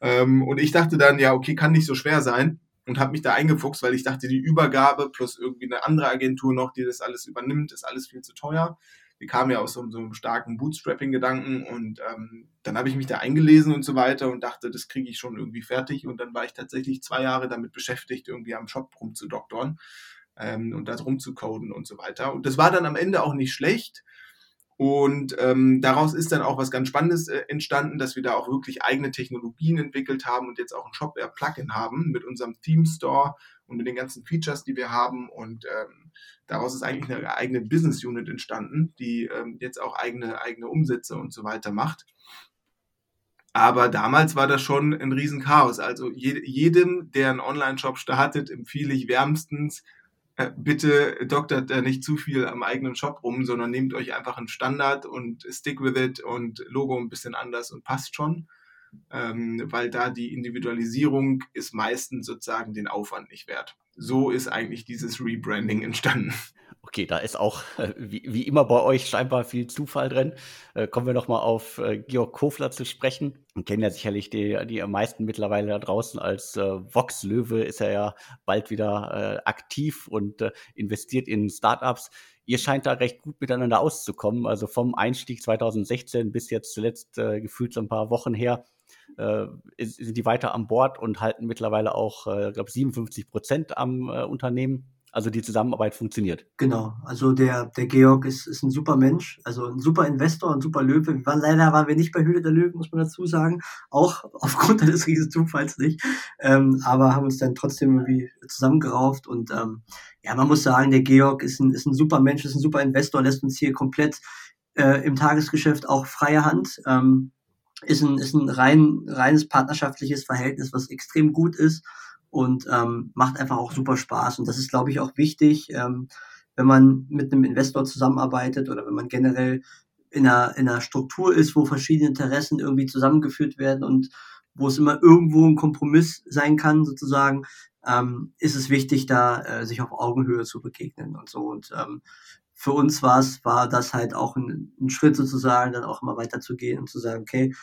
Ähm, und ich dachte dann, ja, okay, kann nicht so schwer sein. Und habe mich da eingefuchst, weil ich dachte, die Übergabe plus irgendwie eine andere Agentur noch, die das alles übernimmt, ist alles viel zu teuer wir kamen ja aus so, so einem starken Bootstrapping-Gedanken und ähm, dann habe ich mich da eingelesen und so weiter und dachte, das kriege ich schon irgendwie fertig und dann war ich tatsächlich zwei Jahre damit beschäftigt, irgendwie am Shop rumzudoktoren ähm, und da rumzucoden und so weiter. Und das war dann am Ende auch nicht schlecht. Und ähm, daraus ist dann auch was ganz Spannendes äh, entstanden, dass wir da auch wirklich eigene Technologien entwickelt haben und jetzt auch ein Shopware-Plugin haben mit unserem Theme Store und mit den ganzen Features, die wir haben. Und ähm, daraus ist eigentlich eine eigene Business Unit entstanden, die ähm, jetzt auch eigene, eigene Umsätze und so weiter macht. Aber damals war das schon ein Riesenchaos. Also je, jedem, der einen Online-Shop startet, empfehle ich wärmstens, äh, bitte doktert da nicht zu viel am eigenen Shop rum, sondern nehmt euch einfach einen Standard und stick with it und Logo ein bisschen anders und passt schon ähm, weil da die Individualisierung ist meistens sozusagen den Aufwand nicht wert. So ist eigentlich dieses Rebranding entstanden. Okay, da ist auch äh, wie, wie, immer bei euch scheinbar viel Zufall drin. Äh, kommen wir nochmal auf äh, Georg Kofler zu sprechen. Wir kennen ja sicherlich die, die meisten mittlerweile da draußen als äh, Vox Löwe ist er ja bald wieder äh, aktiv und äh, investiert in Startups. Ihr scheint da recht gut miteinander auszukommen. Also vom Einstieg 2016 bis jetzt zuletzt äh, gefühlt so ein paar Wochen her sind die weiter an Bord und halten mittlerweile auch, äh, glaube 57 Prozent am Unternehmen. Also die Zusammenarbeit funktioniert. Genau, also der, der Georg ist, ist ein super Mensch, also ein super Investor, ein super Löwe. Wir waren, leider waren wir nicht bei Höhle der Löwen, muss man dazu sagen, auch [laughs] aufgrund eines riesen Zufalls nicht, ähm, aber haben uns dann trotzdem irgendwie zusammengerauft und ähm, ja, man muss sagen, der Georg ist ein, ist ein super Mensch, ist ein super Investor, lässt uns hier komplett äh, im Tagesgeschäft auch freie Hand. Ähm, ist ein, ist ein rein, reines partnerschaftliches Verhältnis, was extrem gut ist und ähm, macht einfach auch super Spaß. Und das ist, glaube ich, auch wichtig, ähm, wenn man mit einem Investor zusammenarbeitet oder wenn man generell in einer, in einer Struktur ist, wo verschiedene Interessen irgendwie zusammengeführt werden und wo es immer irgendwo ein Kompromiss sein kann, sozusagen, ähm, ist es wichtig, da äh, sich auf Augenhöhe zu begegnen und so. Und ähm, für uns war es, war das halt auch ein, ein Schritt sozusagen, dann auch immer weiterzugehen und zu sagen, okay,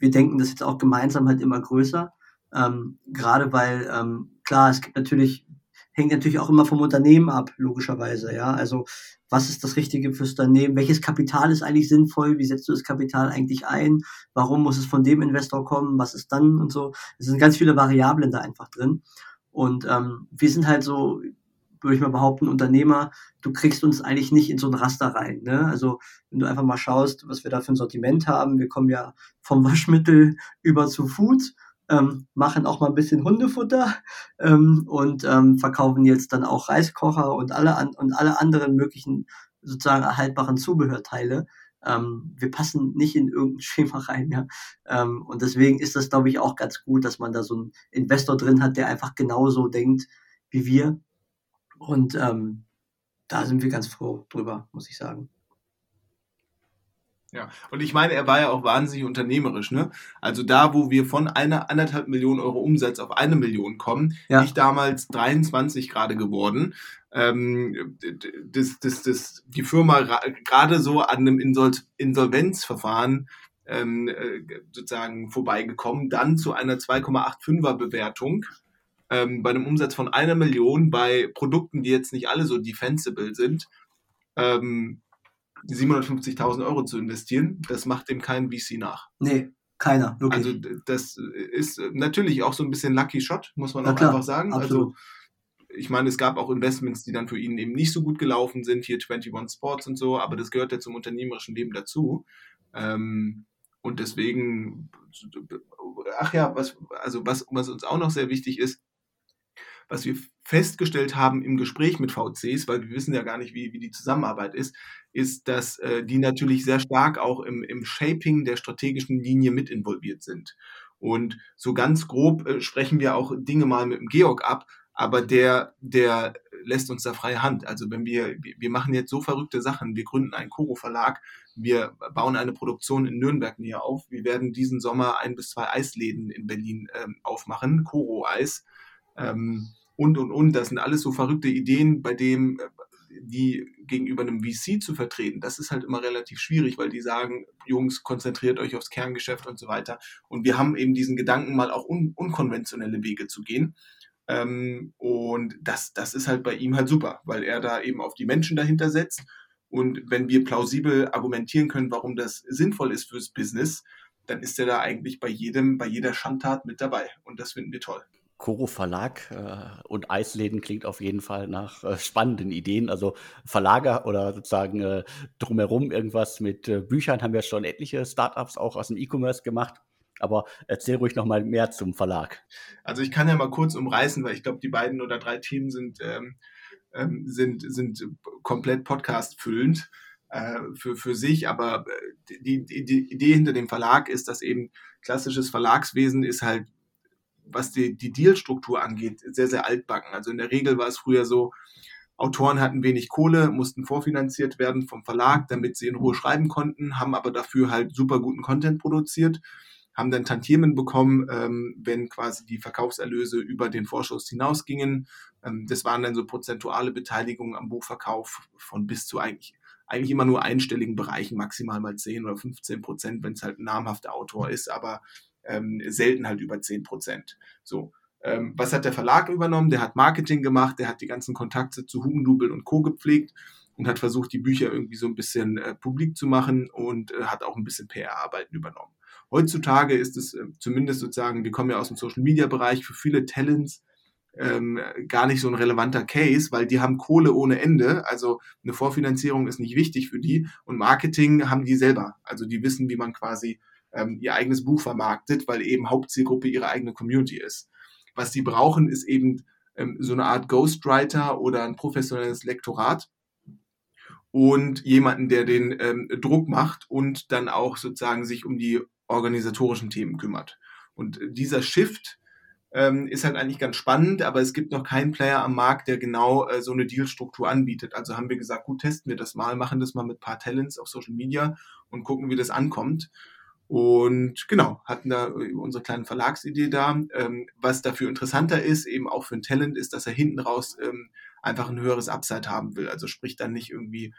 wir denken das jetzt auch gemeinsam halt immer größer. Ähm, gerade weil, ähm, klar, es gibt natürlich, hängt natürlich auch immer vom Unternehmen ab, logischerweise, ja. Also, was ist das Richtige fürs Unternehmen? Welches Kapital ist eigentlich sinnvoll? Wie setzt du das Kapital eigentlich ein? Warum muss es von dem Investor kommen? Was ist dann und so? Es sind ganz viele Variablen da einfach drin. Und ähm, wir sind halt so, würde ich mal behaupten, Unternehmer, du kriegst uns eigentlich nicht in so ein Raster rein. Ne? Also wenn du einfach mal schaust, was wir da für ein Sortiment haben, wir kommen ja vom Waschmittel [laughs] über zu Food, ähm, machen auch mal ein bisschen Hundefutter ähm, und ähm, verkaufen jetzt dann auch Reiskocher und alle, an, und alle anderen möglichen sozusagen erhaltbaren Zubehörteile. Ähm, wir passen nicht in irgendein [laughs] Schema rein. Ja? Ähm, und deswegen ist das, glaube ich, auch ganz gut, dass man da so einen Investor drin hat, der einfach genauso denkt wie wir. Und ähm, da sind wir ganz froh drüber, muss ich sagen. Ja, und ich meine, er war ja auch wahnsinnig unternehmerisch, ne? Also da, wo wir von einer anderthalb Millionen Euro Umsatz auf eine Million kommen, ja. ich damals 23 gerade geworden, ähm, das, das, das, die Firma gerade so an einem Insol Insolvenzverfahren ähm, äh, sozusagen vorbeigekommen, dann zu einer 2,85er Bewertung ähm, bei einem Umsatz von einer Million bei Produkten, die jetzt nicht alle so defensible sind, ähm, 750.000 Euro zu investieren, das macht dem kein VC nach. Nee, keiner, wirklich. Also das ist natürlich auch so ein bisschen Lucky Shot, muss man auch klar, einfach sagen. Also absolut. Also ich meine, es gab auch Investments, die dann für ihn eben nicht so gut gelaufen sind, hier 21 Sports und so, aber das gehört ja zum unternehmerischen Leben dazu. Ähm, und deswegen, ach ja, was, also was, was uns auch noch sehr wichtig ist, was wir festgestellt haben im Gespräch mit VCs, weil wir wissen ja gar nicht, wie, wie die Zusammenarbeit ist, ist, dass äh, die natürlich sehr stark auch im, im Shaping der strategischen Linie mit involviert sind. Und so ganz grob äh, sprechen wir auch Dinge mal mit dem Georg ab, aber der, der lässt uns da freie Hand. Also wenn wir, wir machen jetzt so verrückte Sachen, wir gründen einen Koro-Verlag, wir bauen eine Produktion in Nürnberg näher auf, wir werden diesen Sommer ein bis zwei Eisläden in Berlin ähm, aufmachen, Koro-Eis ähm, und, und, und. Das sind alles so verrückte Ideen, bei denen äh, die gegenüber einem VC zu vertreten, das ist halt immer relativ schwierig, weil die sagen, Jungs, konzentriert euch aufs Kerngeschäft und so weiter. Und wir haben eben diesen Gedanken, mal auch un unkonventionelle Wege zu gehen. Ähm, und das, das ist halt bei ihm halt super, weil er da eben auf die Menschen dahinter setzt. Und wenn wir plausibel argumentieren können, warum das sinnvoll ist fürs Business, dann ist er da eigentlich bei jedem, bei jeder Schandtat mit dabei. Und das finden wir toll. Koro Verlag äh, und Eisläden klingt auf jeden Fall nach äh, spannenden Ideen. Also Verlager oder sozusagen äh, drumherum irgendwas mit äh, Büchern haben wir schon etliche Startups auch aus dem E-Commerce gemacht. Aber erzähl ruhig noch mal mehr zum Verlag. Also ich kann ja mal kurz umreißen, weil ich glaube, die beiden oder drei Themen sind, ähm, ähm, sind, sind komplett podcast-füllend äh, für, für sich. Aber äh, die, die, die Idee hinter dem Verlag ist, dass eben klassisches Verlagswesen ist halt, was die, die Dealstruktur angeht, sehr, sehr altbacken. Also in der Regel war es früher so, Autoren hatten wenig Kohle, mussten vorfinanziert werden vom Verlag, damit sie in Ruhe schreiben konnten, haben aber dafür halt super guten Content produziert haben dann Tantiemen bekommen, ähm, wenn quasi die Verkaufserlöse über den Vorschuss hinausgingen. Ähm, das waren dann so prozentuale Beteiligungen am Buchverkauf von bis zu eigentlich, eigentlich immer nur einstelligen Bereichen, maximal mal 10 oder 15 Prozent, wenn es halt ein namhafter Autor ist, aber ähm, selten halt über 10 Prozent. So. Ähm, was hat der Verlag übernommen? Der hat Marketing gemacht, der hat die ganzen Kontakte zu Hugendubel und Co. gepflegt und hat versucht, die Bücher irgendwie so ein bisschen äh, publik zu machen und äh, hat auch ein bisschen PR-Arbeiten übernommen. Heutzutage ist es äh, zumindest sozusagen, wir kommen ja aus dem Social-Media-Bereich, für viele Talents ähm, gar nicht so ein relevanter Case, weil die haben Kohle ohne Ende. Also eine Vorfinanzierung ist nicht wichtig für die und Marketing haben die selber. Also die wissen, wie man quasi ähm, ihr eigenes Buch vermarktet, weil eben Hauptzielgruppe ihre eigene Community ist. Was die brauchen, ist eben ähm, so eine Art Ghostwriter oder ein professionelles Lektorat und jemanden, der den ähm, Druck macht und dann auch sozusagen sich um die organisatorischen Themen kümmert. Und dieser Shift ähm, ist halt eigentlich ganz spannend, aber es gibt noch keinen Player am Markt, der genau äh, so eine Dealstruktur anbietet. Also haben wir gesagt, gut, testen wir das mal, machen das mal mit paar Talents auf Social Media und gucken, wie das ankommt. Und genau, hatten da äh, unsere kleine Verlagsidee da. Ähm, was dafür interessanter ist, eben auch für ein Talent, ist, dass er hinten raus ähm, einfach ein höheres Upside haben will. Also sprich dann nicht irgendwie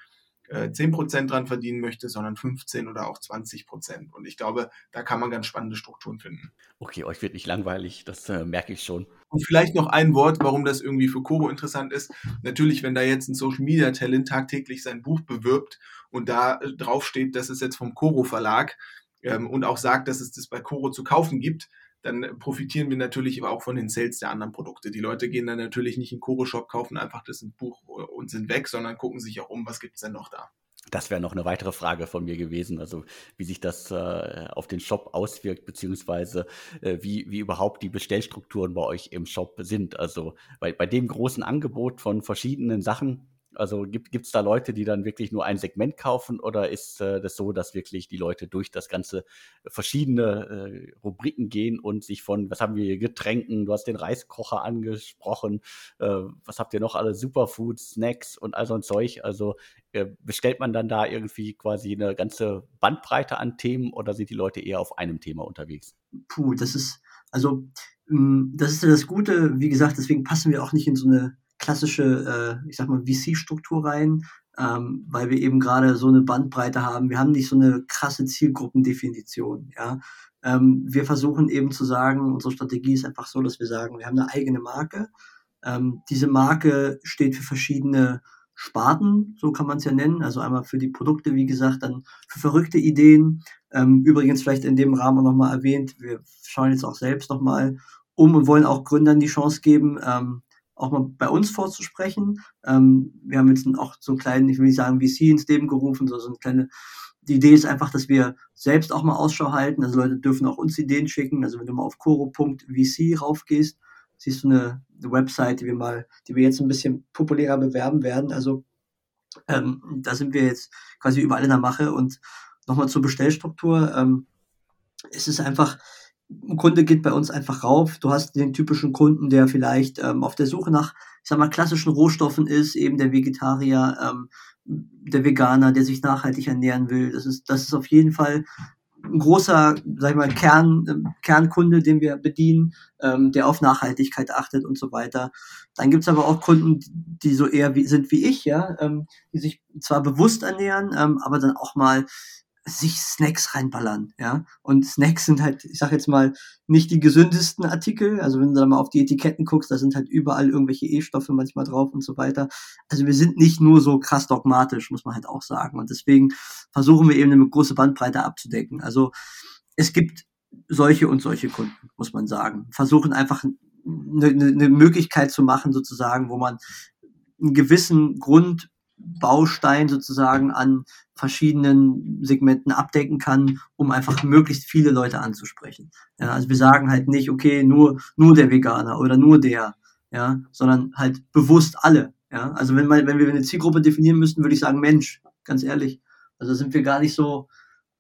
äh, 10% dran verdienen möchte, sondern 15 oder auch 20%. Und ich glaube, da kann man ganz spannende Strukturen finden. Okay, euch wird nicht langweilig, das äh, merke ich schon. Und vielleicht noch ein Wort, warum das irgendwie für Koro interessant ist. Natürlich, wenn da jetzt ein Social Media Talent tagtäglich sein Buch bewirbt und da äh, draufsteht, das ist jetzt vom Koro Verlag, ähm, und auch sagt, dass es das bei Coro zu kaufen gibt, dann profitieren wir natürlich auch von den Sales der anderen Produkte. Die Leute gehen dann natürlich nicht in Coro Shop, kaufen einfach das Buch und sind weg, sondern gucken sich auch um, was gibt es denn noch da. Das wäre noch eine weitere Frage von mir gewesen, also wie sich das äh, auf den Shop auswirkt, beziehungsweise äh, wie, wie überhaupt die Bestellstrukturen bei euch im Shop sind. Also bei, bei dem großen Angebot von verschiedenen Sachen, also gibt es da Leute, die dann wirklich nur ein Segment kaufen oder ist äh, das so, dass wirklich die Leute durch das ganze verschiedene äh, Rubriken gehen und sich von, was haben wir hier, Getränken, du hast den Reiskocher angesprochen, äh, was habt ihr noch alle, Superfoods, Snacks und all so ein Zeug, also äh, bestellt man dann da irgendwie quasi eine ganze Bandbreite an Themen oder sind die Leute eher auf einem Thema unterwegs? Puh, das ist, also hm, das ist ja das Gute, wie gesagt, deswegen passen wir auch nicht in so eine klassische, äh, ich sag mal, VC-Struktur rein, ähm, weil wir eben gerade so eine Bandbreite haben. Wir haben nicht so eine krasse Zielgruppendefinition, ja. Ähm, wir versuchen eben zu sagen, unsere Strategie ist einfach so, dass wir sagen, wir haben eine eigene Marke. Ähm, diese Marke steht für verschiedene Sparten, so kann man es ja nennen. Also einmal für die Produkte, wie gesagt, dann für verrückte Ideen. Ähm, übrigens vielleicht in dem Rahmen nochmal erwähnt, wir schauen jetzt auch selbst nochmal um und wollen auch Gründern die Chance geben, ähm, auch mal bei uns vorzusprechen. Ähm, wir haben jetzt auch so einen kleinen, ich will nicht sagen VC ins Leben gerufen, sondern so eine kleine, die Idee ist einfach, dass wir selbst auch mal Ausschau halten. Also Leute dürfen auch uns Ideen schicken. Also wenn du mal auf coro.vc raufgehst, siehst du eine, eine Website, die wir mal, die wir jetzt ein bisschen populärer bewerben werden. Also ähm, da sind wir jetzt quasi überall in der Mache und nochmal zur Bestellstruktur. Ähm, es ist einfach, ein Kunde geht bei uns einfach rauf. Du hast den typischen Kunden, der vielleicht ähm, auf der Suche nach, ich sag mal, klassischen Rohstoffen ist, eben der Vegetarier, ähm, der Veganer, der sich nachhaltig ernähren will. Das ist, das ist auf jeden Fall ein großer, sag ich mal, Kern, äh, Kernkunde, den wir bedienen, ähm, der auf Nachhaltigkeit achtet und so weiter. Dann gibt's aber auch Kunden, die so eher wie, sind wie ich, ja, ähm, die sich zwar bewusst ernähren, ähm, aber dann auch mal sich Snacks reinballern, ja. Und Snacks sind halt, ich sag jetzt mal, nicht die gesündesten Artikel. Also wenn du da mal auf die Etiketten guckst, da sind halt überall irgendwelche E-Stoffe manchmal drauf und so weiter. Also wir sind nicht nur so krass dogmatisch, muss man halt auch sagen. Und deswegen versuchen wir eben eine große Bandbreite abzudecken. Also es gibt solche und solche Kunden, muss man sagen. Versuchen einfach eine, eine Möglichkeit zu machen, sozusagen, wo man einen gewissen Grund Baustein sozusagen an verschiedenen Segmenten abdecken kann, um einfach möglichst viele Leute anzusprechen. Ja, also wir sagen halt nicht, okay, nur, nur der Veganer oder nur der, ja, sondern halt bewusst alle. Ja, also wenn man, wenn wir eine Zielgruppe definieren müssten, würde ich sagen Mensch, ganz ehrlich. Also sind wir gar nicht so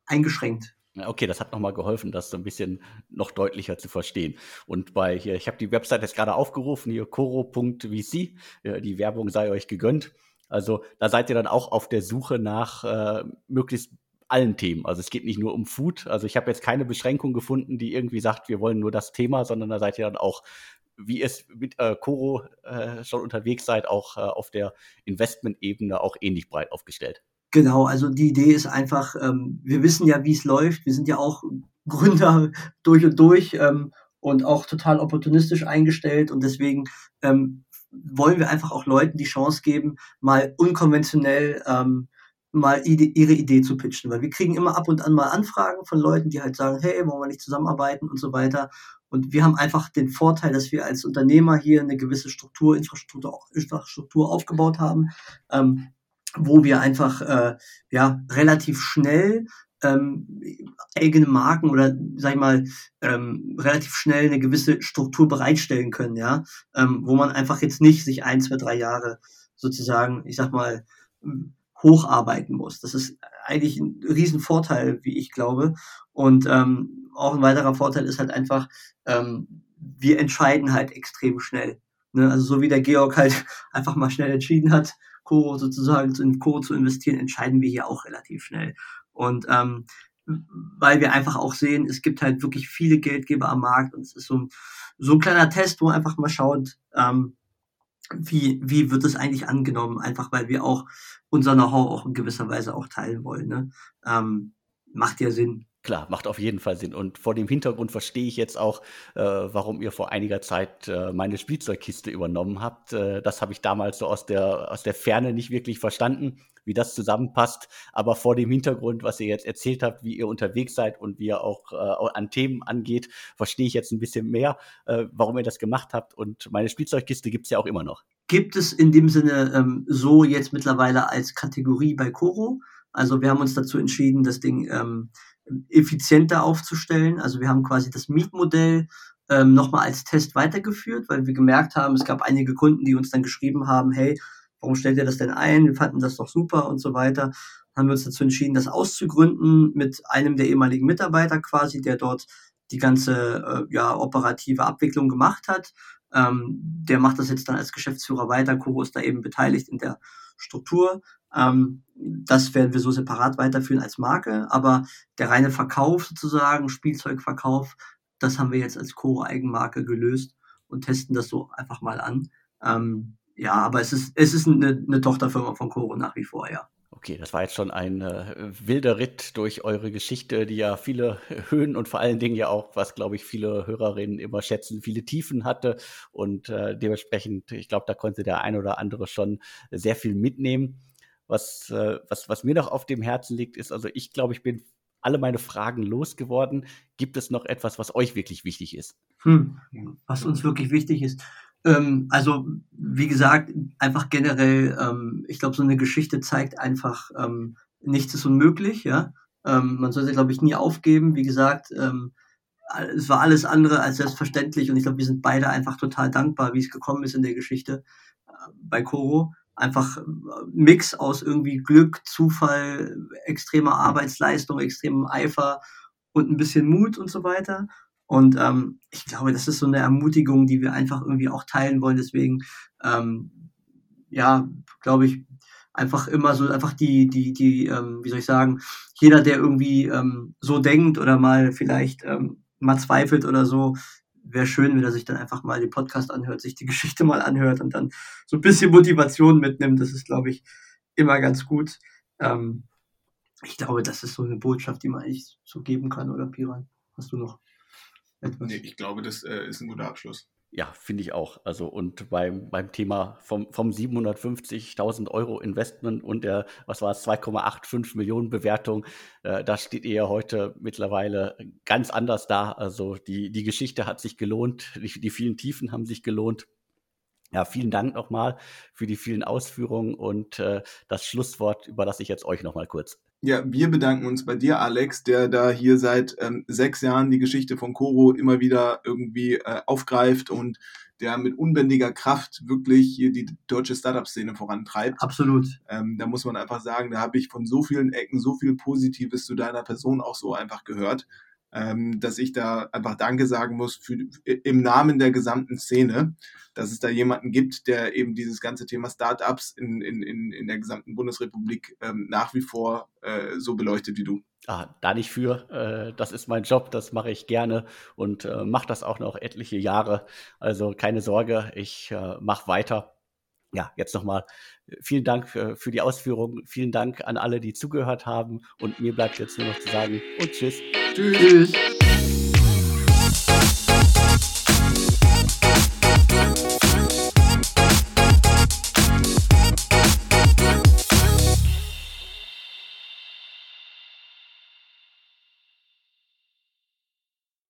eingeschränkt. Okay, das hat nochmal geholfen, das so ein bisschen noch deutlicher zu verstehen. Und bei hier, ich habe die Website jetzt gerade aufgerufen, hier coro.vc, die Werbung sei euch gegönnt. Also da seid ihr dann auch auf der Suche nach äh, möglichst allen Themen. Also es geht nicht nur um Food. Also ich habe jetzt keine Beschränkung gefunden, die irgendwie sagt, wir wollen nur das Thema, sondern da seid ihr dann auch, wie es mit äh, Coro äh, schon unterwegs seid, auch äh, auf der Investment-Ebene auch ähnlich breit aufgestellt. Genau, also die Idee ist einfach, ähm, wir wissen ja, wie es läuft. Wir sind ja auch Gründer [laughs] durch und durch ähm, und auch total opportunistisch eingestellt und deswegen ähm, wollen wir einfach auch Leuten die Chance geben, mal unkonventionell ähm, mal ide ihre Idee zu pitchen. Weil wir kriegen immer ab und an mal Anfragen von Leuten, die halt sagen, hey, wollen wir nicht zusammenarbeiten und so weiter. Und wir haben einfach den Vorteil, dass wir als Unternehmer hier eine gewisse Struktur, Infrastruktur, Infrastruktur aufgebaut haben, ähm, wo wir einfach äh, ja relativ schnell ähm, eigene Marken oder sag ich mal ähm, relativ schnell eine gewisse Struktur bereitstellen können, ja, ähm, wo man einfach jetzt nicht sich ein, zwei, drei Jahre sozusagen, ich sag mal, hocharbeiten muss. Das ist eigentlich ein Riesenvorteil, wie ich glaube. Und ähm, auch ein weiterer Vorteil ist halt einfach, ähm, wir entscheiden halt extrem schnell. Ne? Also so wie der Georg halt [laughs] einfach mal schnell entschieden hat, Koro sozusagen in Koro zu investieren, entscheiden wir hier auch relativ schnell. Und ähm, weil wir einfach auch sehen, es gibt halt wirklich viele Geldgeber am Markt und es ist so, so ein kleiner Test, wo einfach mal schaut, ähm, wie, wie wird es eigentlich angenommen, einfach weil wir auch unser Know-how auch in gewisser Weise auch teilen wollen. Ne? Ähm, macht ja Sinn. Klar, macht auf jeden Fall Sinn. Und vor dem Hintergrund verstehe ich jetzt auch, äh, warum ihr vor einiger Zeit äh, meine Spielzeugkiste übernommen habt. Äh, das habe ich damals so aus der, aus der Ferne nicht wirklich verstanden, wie das zusammenpasst. Aber vor dem Hintergrund, was ihr jetzt erzählt habt, wie ihr unterwegs seid und wie ihr auch äh, an Themen angeht, verstehe ich jetzt ein bisschen mehr, äh, warum ihr das gemacht habt. Und meine Spielzeugkiste gibt es ja auch immer noch. Gibt es in dem Sinne ähm, so jetzt mittlerweile als Kategorie bei Koro? Also wir haben uns dazu entschieden, das Ding ähm, effizienter aufzustellen. Also wir haben quasi das Mietmodell ähm, nochmal als Test weitergeführt, weil wir gemerkt haben, es gab einige Kunden, die uns dann geschrieben haben, hey, warum stellt ihr das denn ein? Wir fanden das doch super und so weiter. Haben wir uns dazu entschieden, das auszugründen mit einem der ehemaligen Mitarbeiter quasi, der dort die ganze äh, ja, operative Abwicklung gemacht hat. Ähm, der macht das jetzt dann als Geschäftsführer weiter. Kuro ist da eben beteiligt in der Struktur. Ähm, das werden wir so separat weiterführen als Marke, aber der reine Verkauf sozusagen, Spielzeugverkauf, das haben wir jetzt als Core-Eigenmarke gelöst und testen das so einfach mal an. Ähm, ja, aber es ist, es ist eine, eine Tochterfirma von Coro nach wie vor, ja. Okay, das war jetzt schon ein äh, wilder Ritt durch eure Geschichte, die ja viele [laughs] Höhen und vor allen Dingen ja auch, was glaube ich viele Hörerinnen immer schätzen, viele Tiefen hatte. Und äh, dementsprechend, ich glaube, da konnte der ein oder andere schon sehr viel mitnehmen. Was, äh, was, was mir noch auf dem Herzen liegt, ist, also ich glaube, ich bin alle meine Fragen losgeworden. Gibt es noch etwas, was euch wirklich wichtig ist? Hm, was uns wirklich wichtig ist. Ähm, also, wie gesagt, einfach generell, ähm, ich glaube, so eine Geschichte zeigt einfach, ähm, nichts ist unmöglich, ja. Ähm, man sollte, glaube ich, nie aufgeben. Wie gesagt, ähm, es war alles andere als selbstverständlich und ich glaube, wir sind beide einfach total dankbar, wie es gekommen ist in der Geschichte äh, bei Coro. Einfach äh, Mix aus irgendwie Glück, Zufall, extremer Arbeitsleistung, extremem Eifer und ein bisschen Mut und so weiter. Und ähm, ich glaube, das ist so eine Ermutigung, die wir einfach irgendwie auch teilen wollen. Deswegen, ähm, ja, glaube ich, einfach immer so, einfach die, die, die, ähm, wie soll ich sagen, jeder, der irgendwie ähm, so denkt oder mal vielleicht ähm, mal zweifelt oder so, wäre schön, wenn er sich dann einfach mal den Podcast anhört, sich die Geschichte mal anhört und dann so ein bisschen Motivation mitnimmt. Das ist, glaube ich, immer ganz gut. Ähm, ich glaube, das ist so eine Botschaft, die man eigentlich so geben kann, oder Piran? Hast du noch? etwas. Nee, ich glaube, das äh, ist ein guter Abschluss. Ja, finde ich auch. Also und beim, beim Thema vom, vom 750.000 Euro Investment und der, was war es, 2,85 Millionen Bewertung, äh, da steht ihr ja heute mittlerweile ganz anders da. Also die, die Geschichte hat sich gelohnt, die, die vielen Tiefen haben sich gelohnt. Ja, vielen Dank nochmal für die vielen Ausführungen und äh, das Schlusswort überlasse ich jetzt euch nochmal kurz. Ja, wir bedanken uns bei dir, Alex, der da hier seit ähm, sechs Jahren die Geschichte von Koro immer wieder irgendwie äh, aufgreift und der mit unbändiger Kraft wirklich hier die deutsche Startup-Szene vorantreibt. Absolut. Ähm, da muss man einfach sagen, da habe ich von so vielen Ecken so viel Positives zu deiner Person auch so einfach gehört, ähm, dass ich da einfach Danke sagen muss für, im Namen der gesamten Szene dass es da jemanden gibt, der eben dieses ganze Thema Startups in, in, in, in der gesamten Bundesrepublik ähm, nach wie vor äh, so beleuchtet wie du. Ah, da nicht für. Äh, das ist mein Job, das mache ich gerne und äh, mache das auch noch etliche Jahre. Also keine Sorge, ich äh, mache weiter. Ja, jetzt nochmal äh, vielen Dank äh, für die Ausführungen. Vielen Dank an alle, die zugehört haben. Und mir bleibt jetzt nur noch zu sagen und tschüss. Tschüss. tschüss.